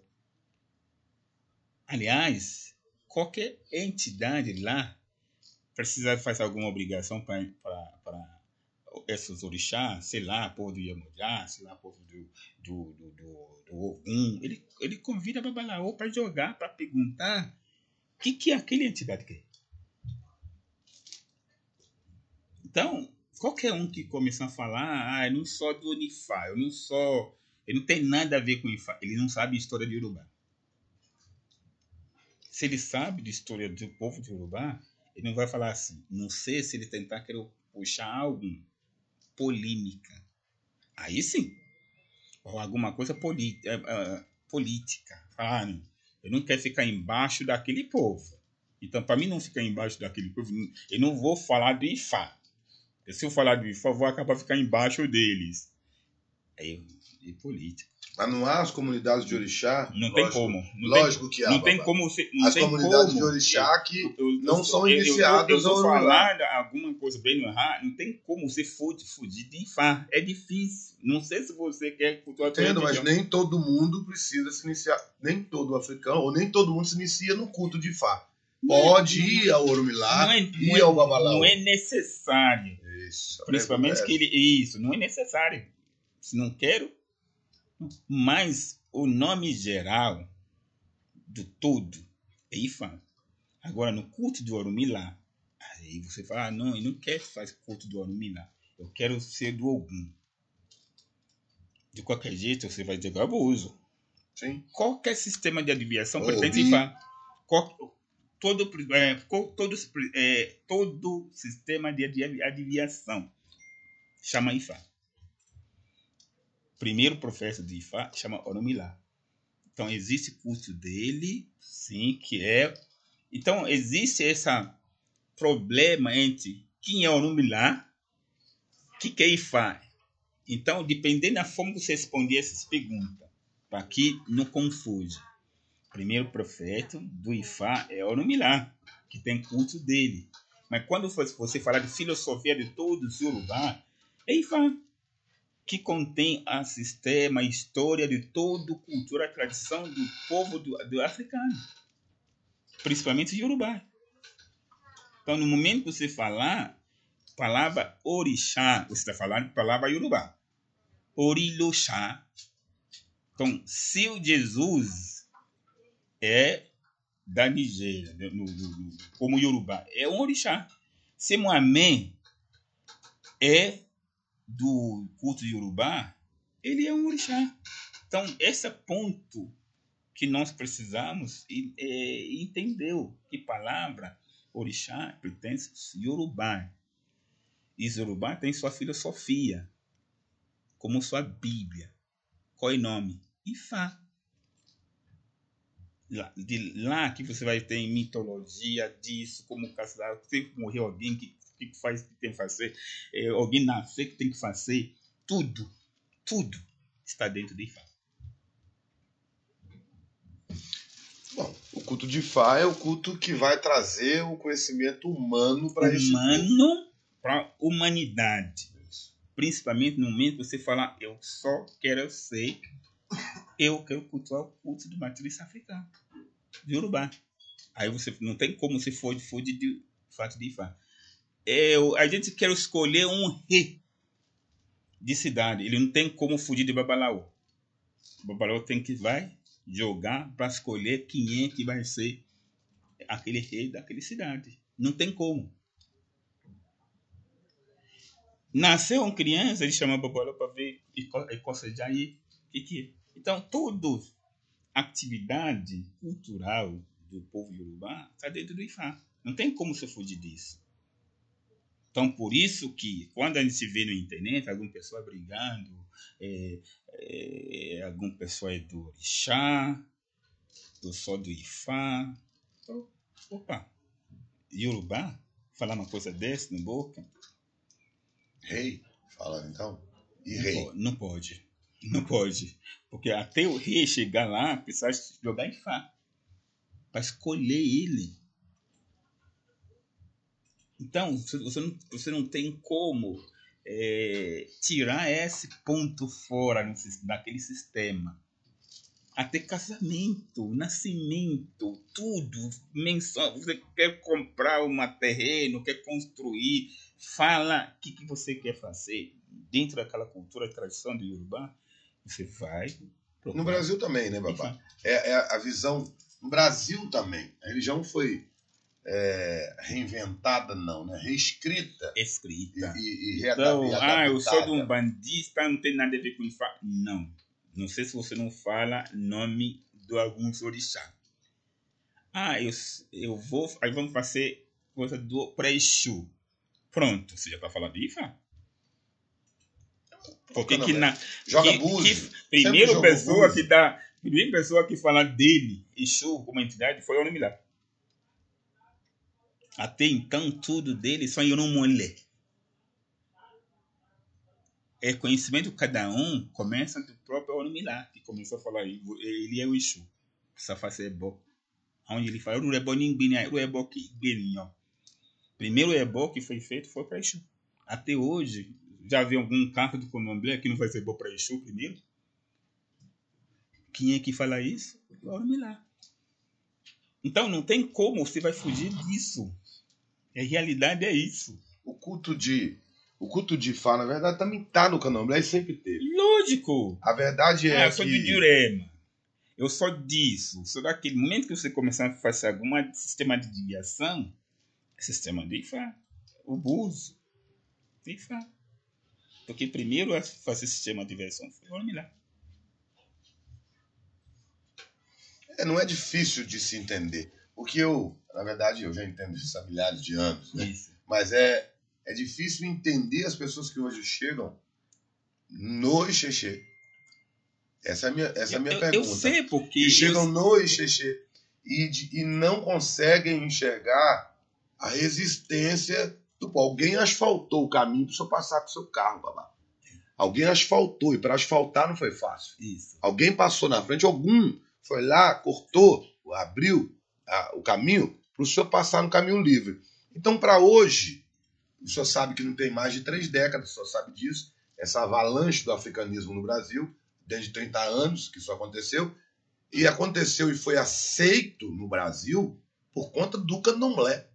Aliás, qualquer entidade lá precisa fazer alguma obrigação para esses orixás, sei lá, povo do Iemonjá, sei lá, povo do, do, do, do, do Ogum. Ele, ele convida Babalaô para jogar, para perguntar o que, que aquele entidade quer. Então, qualquer um que começar a falar, ah, eu não sou do Unifá, eu não sou. Ele não tem nada a ver com Ifá, ele não sabe a história de Urubá. Se ele sabe de história do povo de Urubá, ele não vai falar assim. Não sei se ele tentar querer puxar algo polêmica. Aí sim. Ou alguma coisa eh, eh, política. Ah, não, eu não quero ficar embaixo daquele povo. Então, para mim não ficar embaixo daquele povo, eu não vou falar do Ifá. Porque se eu falar eu vou acabar ficando embaixo deles. Aí, é política. Mas não há as comunidades de orixá? Não tem Lógico- como. Não lógico que tem, há. não tem como. você- Não As tem comunidades como. de orixá que Eu- eu- não eu- são eu- eu- iniciadas Eu, eu, Urubá. falar alguma coisa bem errada, não tem como você fugir, de Ifá. É difícil. Não sei se você quer cultuar Entendo, mas nem todo mundo precisa se iniciar, nem todo africano, ou nem todo mundo se inicia no culto de Fá. Pode ir ao Orumilá, é, ir é- ao Babalaô. não é necessário. Isso. Principalmente que ele. Isso, não é necessário. Se não quero. Mas o nome geral do todo é Ifá. Agora, no culto de Orumilá, Aí você fala, ah, não, eu não quero fazer culto do Orumilá. Eu quero ser do Ogum. De qualquer jeito, você vai dizer abuso. Sim. Qualquer sistema de adivinhação Eu pretende falar. Qual- todo, é, todos, é, todo sistema de adi- adivinhação chama Ifá. Primeiro profeta de Ifá chama Oromilá. Então existe curso dele, sim, que é. Então existe esse problema entre quem é Oromilá, o que, que é Ifá. Então, dependendo da forma que você responder essas perguntas, para que não confunde. Primeiro profeta do Ifá é Oromilá, que tem culto dele. Mas quando você você falar de filosofia de todos os Yorubá, é Ifá, que contém a sistema, a história de toda a cultura, a tradição do povo do, do africano, principalmente Yorubá. Então, no momento que você falar palavra orixá, você está falando palavra Yorubá. Oriloxá. Então, se o Jesus é da Nigéria, no, no- no- como Yorubá, é um orixá. Se Mohamed é do culto Yorubá, ele é um orixá. Então, esse ponto que nós precisamos é, entender que palavra orixá pertence Yorubá. E Yorubá tem sua filosofia, como sua Bíblia. Qual é o nome? Ifá. Lá, de lá que você vai ter mitologia disso, como casar, tem que morrer alguém que, que faz que tem que fazer, é, alguém nascer que tem que fazer, tudo, tudo está dentro de Ifá. Bom, o culto de Fá é o culto que vai trazer o conhecimento humano para povo. humano para a humanidade. Principalmente no momento que você falar, eu só quero ser, eu quero cultuar o culto de matriz africana, de Urubá. Aí você não tem como você fugir, fugir de fato de Ifá. É, a gente quer escolher um rei de cidade. Ele não tem como fugir de Babalaô. Babalaô tem que vai jogar para escolher quem é que vai ser aquele rei daquela cidade. Não tem como. Nasceu uma criança, ele chama Babalaô para ver e co- cocejar aí. O que, que é? Então, toda atividade cultural do povo Yorubá está dentro do Ifá. Não tem como você fugir disso. Então, por isso que quando a gente se vê na internet, alguma pessoa brigando, é, é, alguma pessoa é do Orixá, do só do Ifá. Então, opa, Yorubá, falar uma coisa dessa na boca, Rei, fala então. E rei. po- não pode. Não pode. Porque até o rei chegar lá, precisa jogar Ifá. Para escolher ele. Então, você não, você não tem como é, tirar esse ponto fora daquele sistema. Até casamento, nascimento, tudo. Menção, você quer comprar um terreno, quer construir, fala o que, que você quer fazer dentro daquela cultura, tradição do Yorubá. Você vai. No procurar Brasil também, né, babá? É, é a visão. No Brasil também. A religião foi é, reinventada, não, né? Reescrita e, Escrita. e, e Então, readaptada. ah, eu sou de um bandista, não tem nada a ver com Ifá. Não. Não sei se você não fala nome de alguns orixá. Ah, eu, eu vou. Aí vamos fazer coisa do pré-exu. Pronto, você já está falando de Ifá? Porque que na, Joga que- que primeira pessoa búzio. que dá, primeira pessoa que fala dele, Exu, como entidade, foi o Oromilá. Até então, tudo dele só Yorumolé. É conhecimento cada um, começa do próprio Oromilá, que começou a falar, ele é o Exu. Precisa fazer ebó. Onde ele fala, o ebó ninguém, o ebó que gberinho. Primeiro ebó que foi feito foi para Exu. Até hoje, já viu algum carro do Candomblé que não vai ser bom para Exu primeiro? Quem é que fala isso? O Oromilá. Então não tem como você vai fugir disso. A realidade é isso. O culto de. O culto de Fá, na verdade, também tá no candomblé e sempre teve. Lógico. A verdade é Ah, eu sou que. de Jurema. Eu sou disso. Sou daquele momento que você começar a fazer algum sistema de desviação, sistema de Ifá, o buzo de Ifá. Porque primeiro a fazer sistema de versão foi o Ormilá. É, não é difícil de se entender. O que eu, na verdade, eu já entendo isso há milhares de anos, né? Mas é, é difícil entender as pessoas que hoje chegam no Ixexê. Essa é a minha, essa é a minha eu, pergunta. eu sei porque. que eu- chegam no Ixexê e, de- e não conseguem enxergar a resistência povo. Alguém asfaltou o caminho para o senhor passar com o seu carro, babá. Alguém asfaltou, e para asfaltar não foi fácil. Isso. Alguém passou na frente, algum foi lá, cortou, abriu a- o caminho para o senhor passar no caminho livre. Então, para hoje, o senhor sabe que não tem mais de três décadas, o senhor sabe disso, essa avalanche do africanismo no Brasil, desde 30 anos que isso aconteceu, e aconteceu e foi aceito no Brasil por conta do candomblé,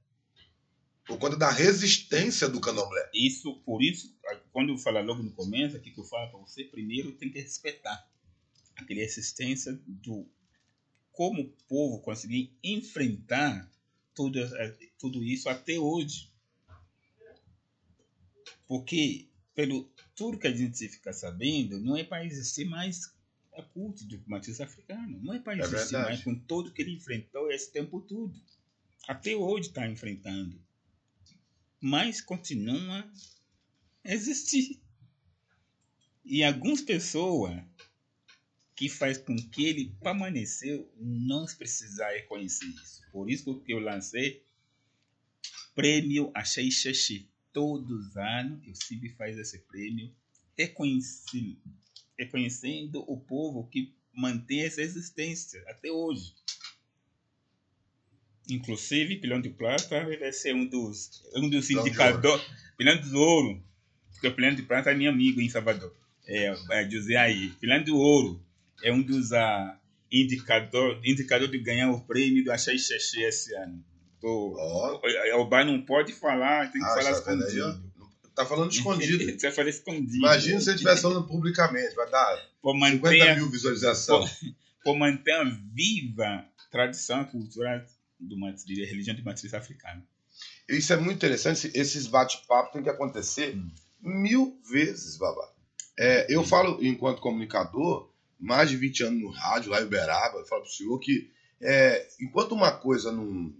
por conta da resistência do candomblé. Isso, por isso, quando eu falar logo no começo, aqui que eu falo para você, primeiro tem que respeitar aquela existência do como o povo conseguir enfrentar tudo, eh, tudo isso até hoje. Porque, pelo tudo que a gente fica sabendo, não é para existir mais a culto do matriz africano. Não é para É existir verdade. mais com tudo que ele enfrentou esse tempo todo. Até hoje está enfrentando. Mas continua a existir. E algumas pessoas que faz com que ele permaneceu não precisar reconhecer isso. Por isso que eu lancei prêmio Achei Xexi. Todos os anos eu sempre faz esse prêmio reconhecendo, reconhecendo o povo que mantém essa existência até hoje. Inclusive, Pilão de Prata vai ser um dos, um dos indicadores. Pilão de Ouro. Porque o Pilão de Prata é meu amigo em Salvador. É, é José aí. Pilão de Ouro é um dos ah, indicador, indicador de ganhar o prêmio do Achei Xexi esse ano. Tô, Ó, o Bar não pode falar, tem que Ah, falar tá escondido. tá falando escondido. <laughs> Você fala escondido. Imagina se ele estivesse falando publicamente, vai dar Por 50 manter, mil visualizações. por manter a viva a tradição e cultura do matriz, da religião de matriz africana. Isso é muito interessante. Esses bate-papos têm que acontecer Hum. mil vezes, babá. É, eu falo, enquanto comunicador, mais de 20 anos no rádio, lá em Uberaba, eu falo para o senhor que é, enquanto uma coisa não,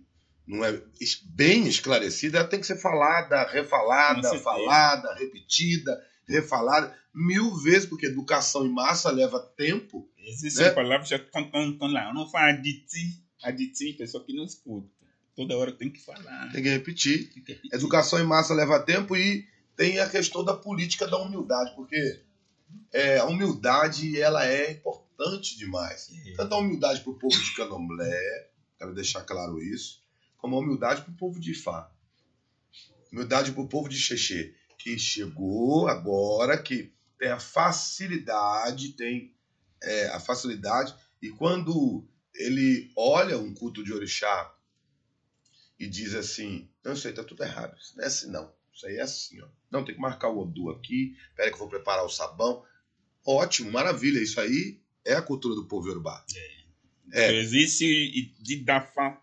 não é bem esclarecida, ela tem que ser falada, refalada, falada, repetida, refalada, mil vezes, porque educação em massa leva tempo. Existem Né? já estão, estão lá. Eu não falo aditi, aditi, pessoa que não escuta. Toda hora tem que falar. Tem que repetir. Tem que repetir. Educação em massa leva tempo e tem a questão da política da humildade, porque é, a humildade ela é importante demais. É. Tanto a humildade para o povo de Candomblé, quero deixar claro isso, como a humildade para o povo de Ifá. Humildade para o povo de Xexê, que chegou agora, que tem a facilidade, tem é, a facilidade, e quando ele olha um culto de orixá e diz assim, não, isso aí tá tudo errado, isso não é assim não, isso aí é assim, ó. Não, tem que marcar o Odu aqui, peraí que eu vou preparar o sabão. Ótimo, maravilha, isso aí é a cultura do povo Yorubá. É. Então, existe de Dafa,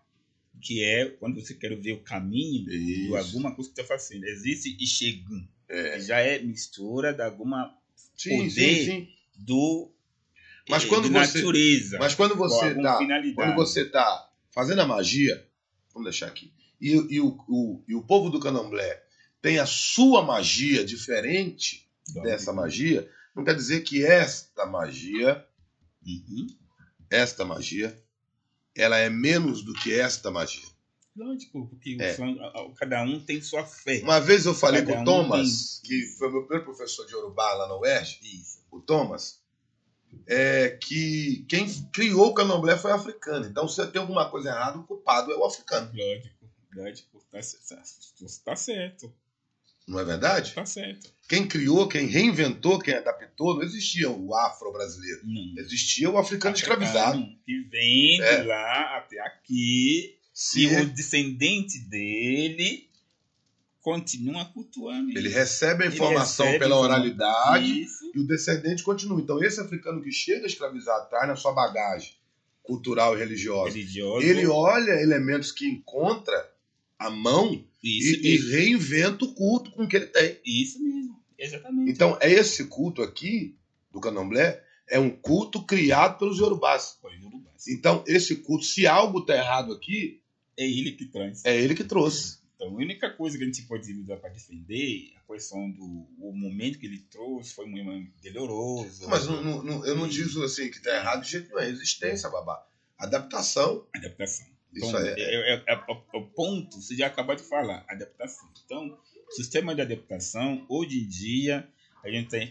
que é quando você quer ver o caminho de Isso. alguma coisa que está fazendo. Existe Ishegun, É. que já é mistura de alguma Sim, poder sim, sim. do Mas quando de você- natureza. Mas quando você tá, quando você tá fazendo a magia, vamos deixar aqui, e, e o, o- e o povo do candomblé tem a sua magia diferente dessa magia, não quer dizer que esta magia, Uhum. esta magia, ela é menos do que esta magia. Lógico, porque É. cada um tem sua fé. Uma vez eu falei Cada com o um Thomas, tem- que foi meu primeiro professor de Urubá lá na UERJ, Isso. o Thomas, é que quem criou o candomblé foi africano. Então, se tem alguma coisa errada, o culpado é o africano. Lógico, lógico. Tá, c- tá certo, Não é verdade? tá certo. Quem criou, quem reinventou, quem adaptou, não existia o afro-brasileiro. Não. Existia o africano escravizado. Que vem É. de lá até aqui. Se e o descendente dele continua cultuando ele isso. recebe a informação recebe pela oralidade Isso. e o descendente continua. Então, esse africano que chega escravizado, traz na sua bagagem cultural e religiosa, Religioso. ele olha elementos que encontra à mão Isso e, e reinventa o culto com o que ele tem. Isso mesmo, exatamente. Então, é esse culto aqui, do candomblé, é um culto criado pelos yorubás. Então, esse culto, se algo está errado aqui. É ele que traz. É ele que trouxe. Então, a única coisa que a gente pode usar para defender a questão do o momento que ele trouxe foi muito doloroso. Mas não, não, eu não digo assim que está errado de jeito nenhum. É existência, babá. Adaptação. Adaptação. Isso então, é. É, é, é, o ponto, você já acabou de falar, adaptação. Então, sistema de adaptação, hoje em dia, a gente tem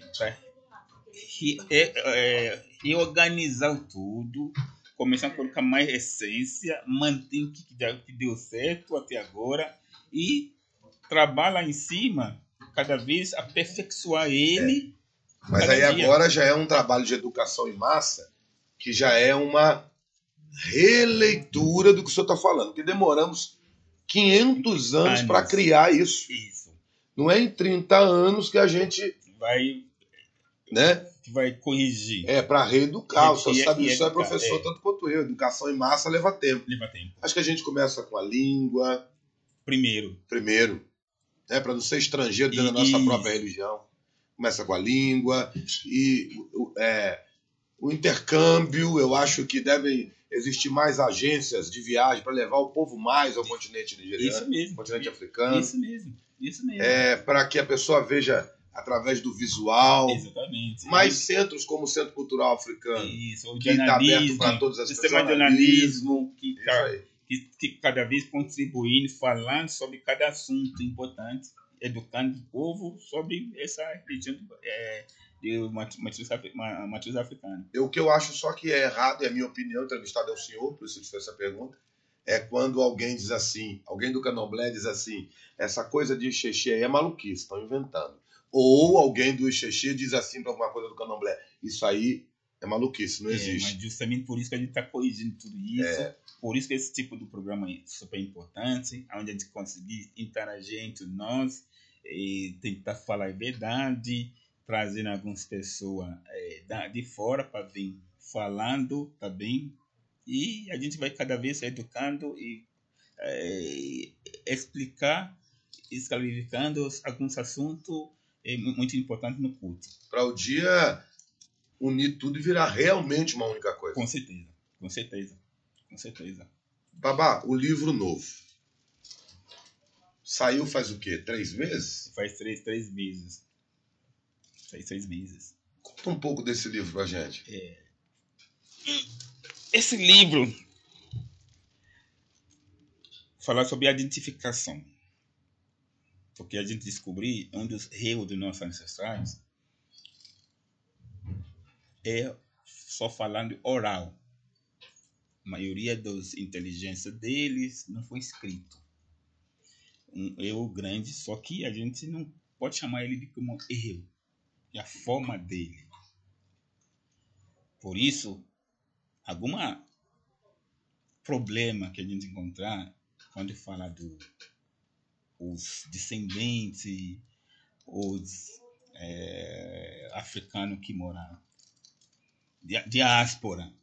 que é, reorganizar tudo, começar a colocar mais essência, manter o que, que deu certo até agora e trabalhar em cima, cada vez aperfeiçoar ele. É. Mas aí dia. agora já é um trabalho de educação em massa, que já é uma releitura do que o senhor está falando, que demoramos 500 anos para criar isso. isso. Não é em 30 anos que a gente vai né? que vai corrigir. É, para reeducar. O senhor sabe, o senhor é professor é. tanto quanto eu. Educação em massa leva tempo. Leva tempo. Acho que a gente começa com a língua, Primeiro. Primeiro. Né, para não ser estrangeiro dentro da nossa própria religião. Começa com a língua e é, o intercâmbio. Eu acho que devem existir mais agências de viagem para levar o povo mais ao continente nigeriano, Isso mesmo. continente africano. Isso mesmo. Isso mesmo. É, para que a pessoa veja através do visual. Exatamente. Mais centros como o Centro Cultural Africano. Isso, o que está aberto para todas as pessoas. Sistema de jornalismo, que, tá, que, que, cada vez contribuindo, falando sobre cada assunto importante, educando o povo sobre essa religião é, de matriz, matriz africana. O que eu acho só que é errado, é a minha opinião, entrevistado é o senhor, por isso eu te fiz essa pergunta, é quando alguém diz assim, alguém do candomblé diz assim, essa coisa de xexi aí é maluquice, estão inventando. Ou alguém do xexi diz assim para alguma coisa do candomblé, isso aí é maluquice, não é, existe. Mas justamente por isso que a gente está corrigindo tudo isso. É. Por isso que esse tipo de programa é super importante, onde a gente conseguir interagir entre nós, e tentar falar a verdade, trazendo algumas pessoas é, de fora para vir falando também. Tá e a gente vai cada vez se educando e é, explicar, esclarecendo alguns assuntos é muito importantes no culto. Para o dia unir tudo e virar realmente uma única coisa. Com certeza, com certeza, com certeza. Babá, o livro novo. Saiu faz o quê? Três meses? Faz três, três meses. Faz três meses. Conta um pouco desse livro pra gente. É... Esse livro fala sobre identificação. Porque a gente descobriu um dos erros dos nossos ancestrais é só falando oral. A maioria das inteligências deles não foi escrito. Um erro grande, só que a gente não pode chamar ele de como erro. É a forma dele. Por isso, alguma problema que a gente encontrar quando fala do os descendentes, os é, africanos que moraram diáspora.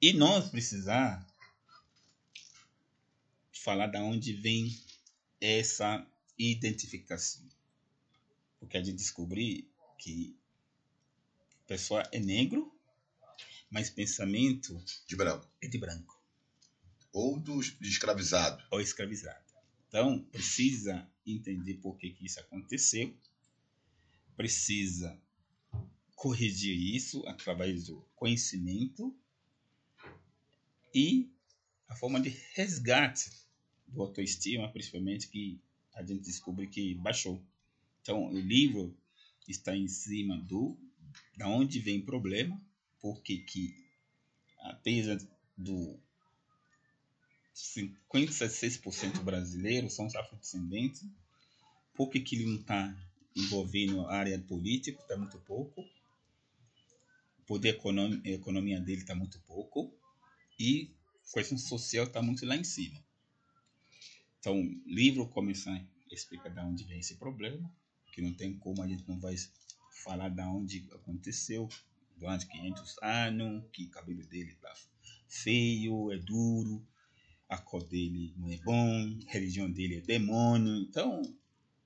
E nós precisar falar de onde vem essa identificação. Porque a gente descobriu que a pessoa é negro, mas pensamento de branco. é de branco. Ou do, de escravizado. Ou escravizado. Então, precisa entender por que, que isso aconteceu, precisa corrigir isso através do conhecimento e a forma de resgate do autoestima, principalmente que a gente descobre que baixou. Então, o livro está em cima do da onde vem o problema, porque que apesar do 56% brasileiros são afrodescendentes, por que, que ele não está envolvendo a área política? Está muito pouco poder econômico, economia dele está muito pouco e questão social está muito lá em cima. Então, o livro começa a explicar de onde vem esse problema, que não tem como a gente não vai falar de onde aconteceu durante 500 anos, que o cabelo dele está feio, é duro, a cor dele não é bom, a religião dele é demônio. Então,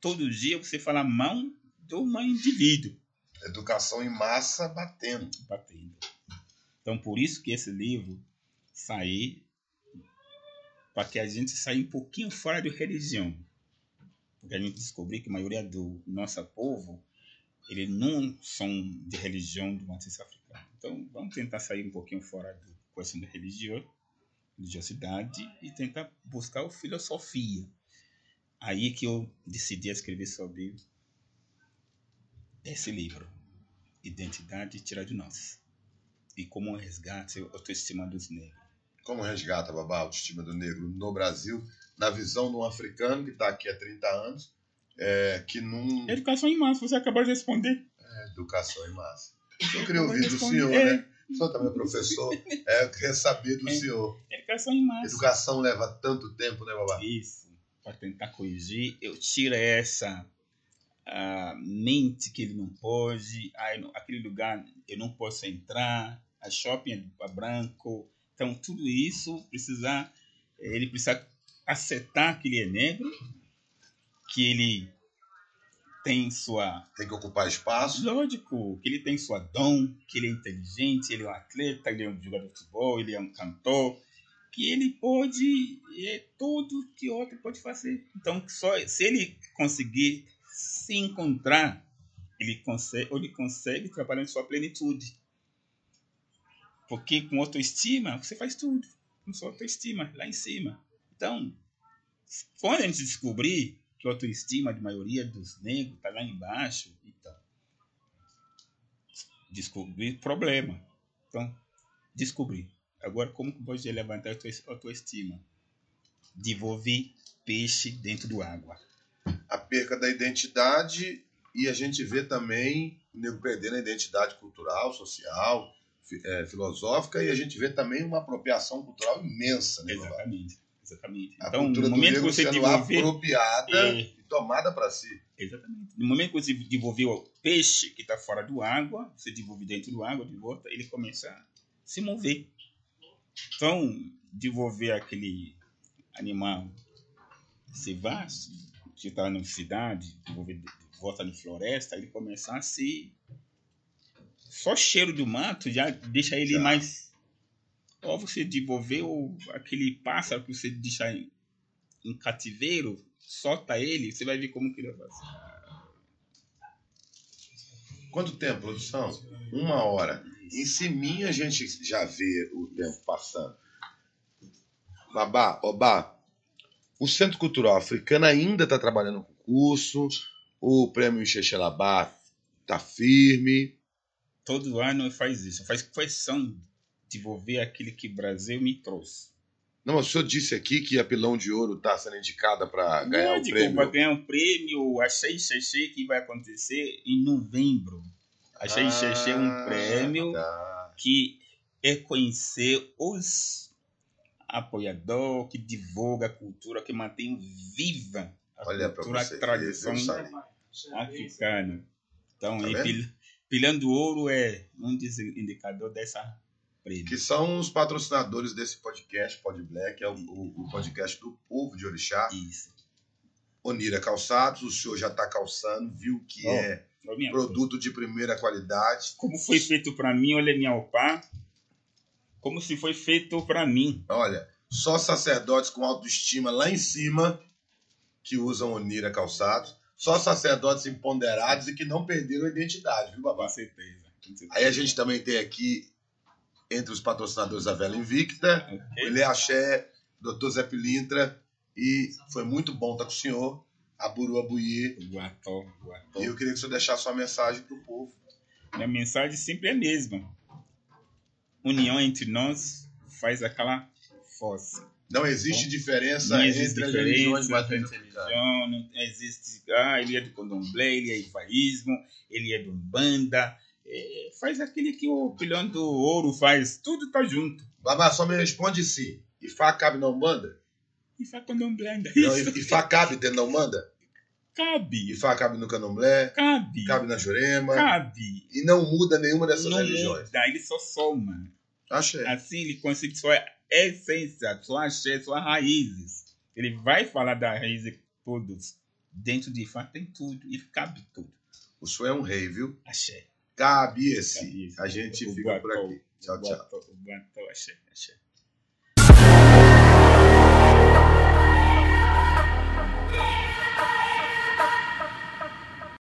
todo dia você fala mal do um indivíduo. Educação em massa batendo. Batendo. Então, por isso que esse livro sair para que a gente saia um pouquinho fora de religião. Porque a gente descobriu que a maioria do nosso povo, eles não são de religião do matriz africano. Então, vamos tentar sair um pouquinho fora da questão da religião, religiosidade e tentar buscar a filosofia. Aí que eu decidi escrever sobre esse livro, Identidade Tira de Nós, e como resgate a autoestima dos negros. Como resgata, Babá, a autoestima do negro no Brasil, na visão de um africano que está aqui há 30 anos, é, que não... Educação em massa, você acabou de responder. É, educação em massa. Eu queria ouvir do senhor, é. né? O senhor também é professor. É, eu queria saber do é. senhor. Educação em massa. Educação leva tanto tempo, né, Babá? Isso. Para tentar corrigir, eu tiro essa a mente que ele não pode, aquele lugar eu não posso entrar, a shopping é branco. Então, tudo isso precisa, ele precisa aceitar que ele é negro, que ele tem sua. Tem que ocupar espaço. Lógico, que ele tem sua dom, que ele é inteligente, ele é um atleta, ele é um jogador de futebol, ele é um cantor, que ele pode. É tudo que outro pode fazer. Então, só se ele conseguir se encontrar, ele consegue, ele consegue trabalhar em sua plenitude. Porque com autoestima, você faz tudo. Com sua autoestima, lá em cima. Então, quando a gente descobrir que a autoestima de maioria dos negros está lá embaixo, então, descobrir problema. Então, descobrir. Agora, como pode levantar a autoestima? Devolver peixe dentro do água a perca da identidade e a gente vê também o nego perdendo a identidade cultural, social, é, filosófica e a gente vê também uma apropriação cultural imensa. Né, exatamente. exatamente. A então, cultura no momento que você desenvolver, apropriada é, e tomada para si. Exatamente. No momento que você desenvolveu o peixe que está fora do água, você desenvolve dentro do água de volta, ele começa a se mover. Então, desenvolver aquele animal selvagem que está na cidade, volta na floresta, ele começa a se. Só cheiro do mato já deixa ele já. mais. Ou você desenvolver aquele pássaro que você deixa em, em cativeiro, solta ele, você vai ver como que ele vai fazer. Quanto tempo, produção? Uma hora. Em cima a gente já vê o tempo passando. Babá, obá, o Centro Cultural Africano ainda está trabalhando com curso, o Prêmio Xexelabá está firme. Todo ano faz isso, faz questão de devolver aquilo que o Brasil me trouxe. Não, mas o senhor disse aqui que a Pilão de Ouro está sendo indicada para ganhar o prêmio. Para ganhar um prêmio, achei Xexê que vai acontecer em novembro. Achei ah, Xexê um prêmio tá. que é conhecer os apoiador, que divulga a cultura, que mantém viva a Olha cultura, a tradição africana. Então, tá pil, pilhando ouro é um indicador dessa prêmio. Que são os patrocinadores desse podcast, Pod Black, é o, o, o podcast do povo de Orixá. Isso. Onira Calçados, o senhor já está calçando, viu que oh, é produto de primeira qualidade. Como foi feito para mim, olha minha opa como se foi feito para mim. Olha, só sacerdotes com autoestima lá em cima que usam Onira calçados, só sacerdotes empoderados e que não perderam a identidade, viu, babá? Com certeza. Com certeza. Aí a gente também tem aqui, entre os patrocinadores da Vela Invicta, okay. Ele Axé, Dr. Zé Pilintra, e foi muito bom estar com o senhor, Aburu Abuie. Guató, guató. E eu queria que o senhor deixasse sua mensagem para o povo. Minha mensagem sempre é a mesma união entre nós faz aquela força. Não existe diferença não existe entre diferença religiões religião, não existe, ah, ele é do condomblé, ele é ifaísmo, ele é do Umbanda, é, faz aquele que o pilhão do ouro faz, tudo tá junto. Babá, só me responde sim. Ifá cabe na Umbanda? Ifá condomblé ainda. Não, Ifá cabe dentro da Umbanda? Cabe. Ifá cabe no candomblé? Cabe. Cabe na Jurema? Cabe. E não muda nenhuma dessas não religiões? Muda, ele só soma. Axé. Assim ele consegue sua essência, sua axé, suas raízes. Ele vai falar da raiz de todos. Dentro de fato tem tudo e cabe tudo. O senhor é um rei, viu? Axé. Cabe esse. Cabe esse. A gente O fica por aqui. Tchau, tchau. Boató, o Boató, axé, axé.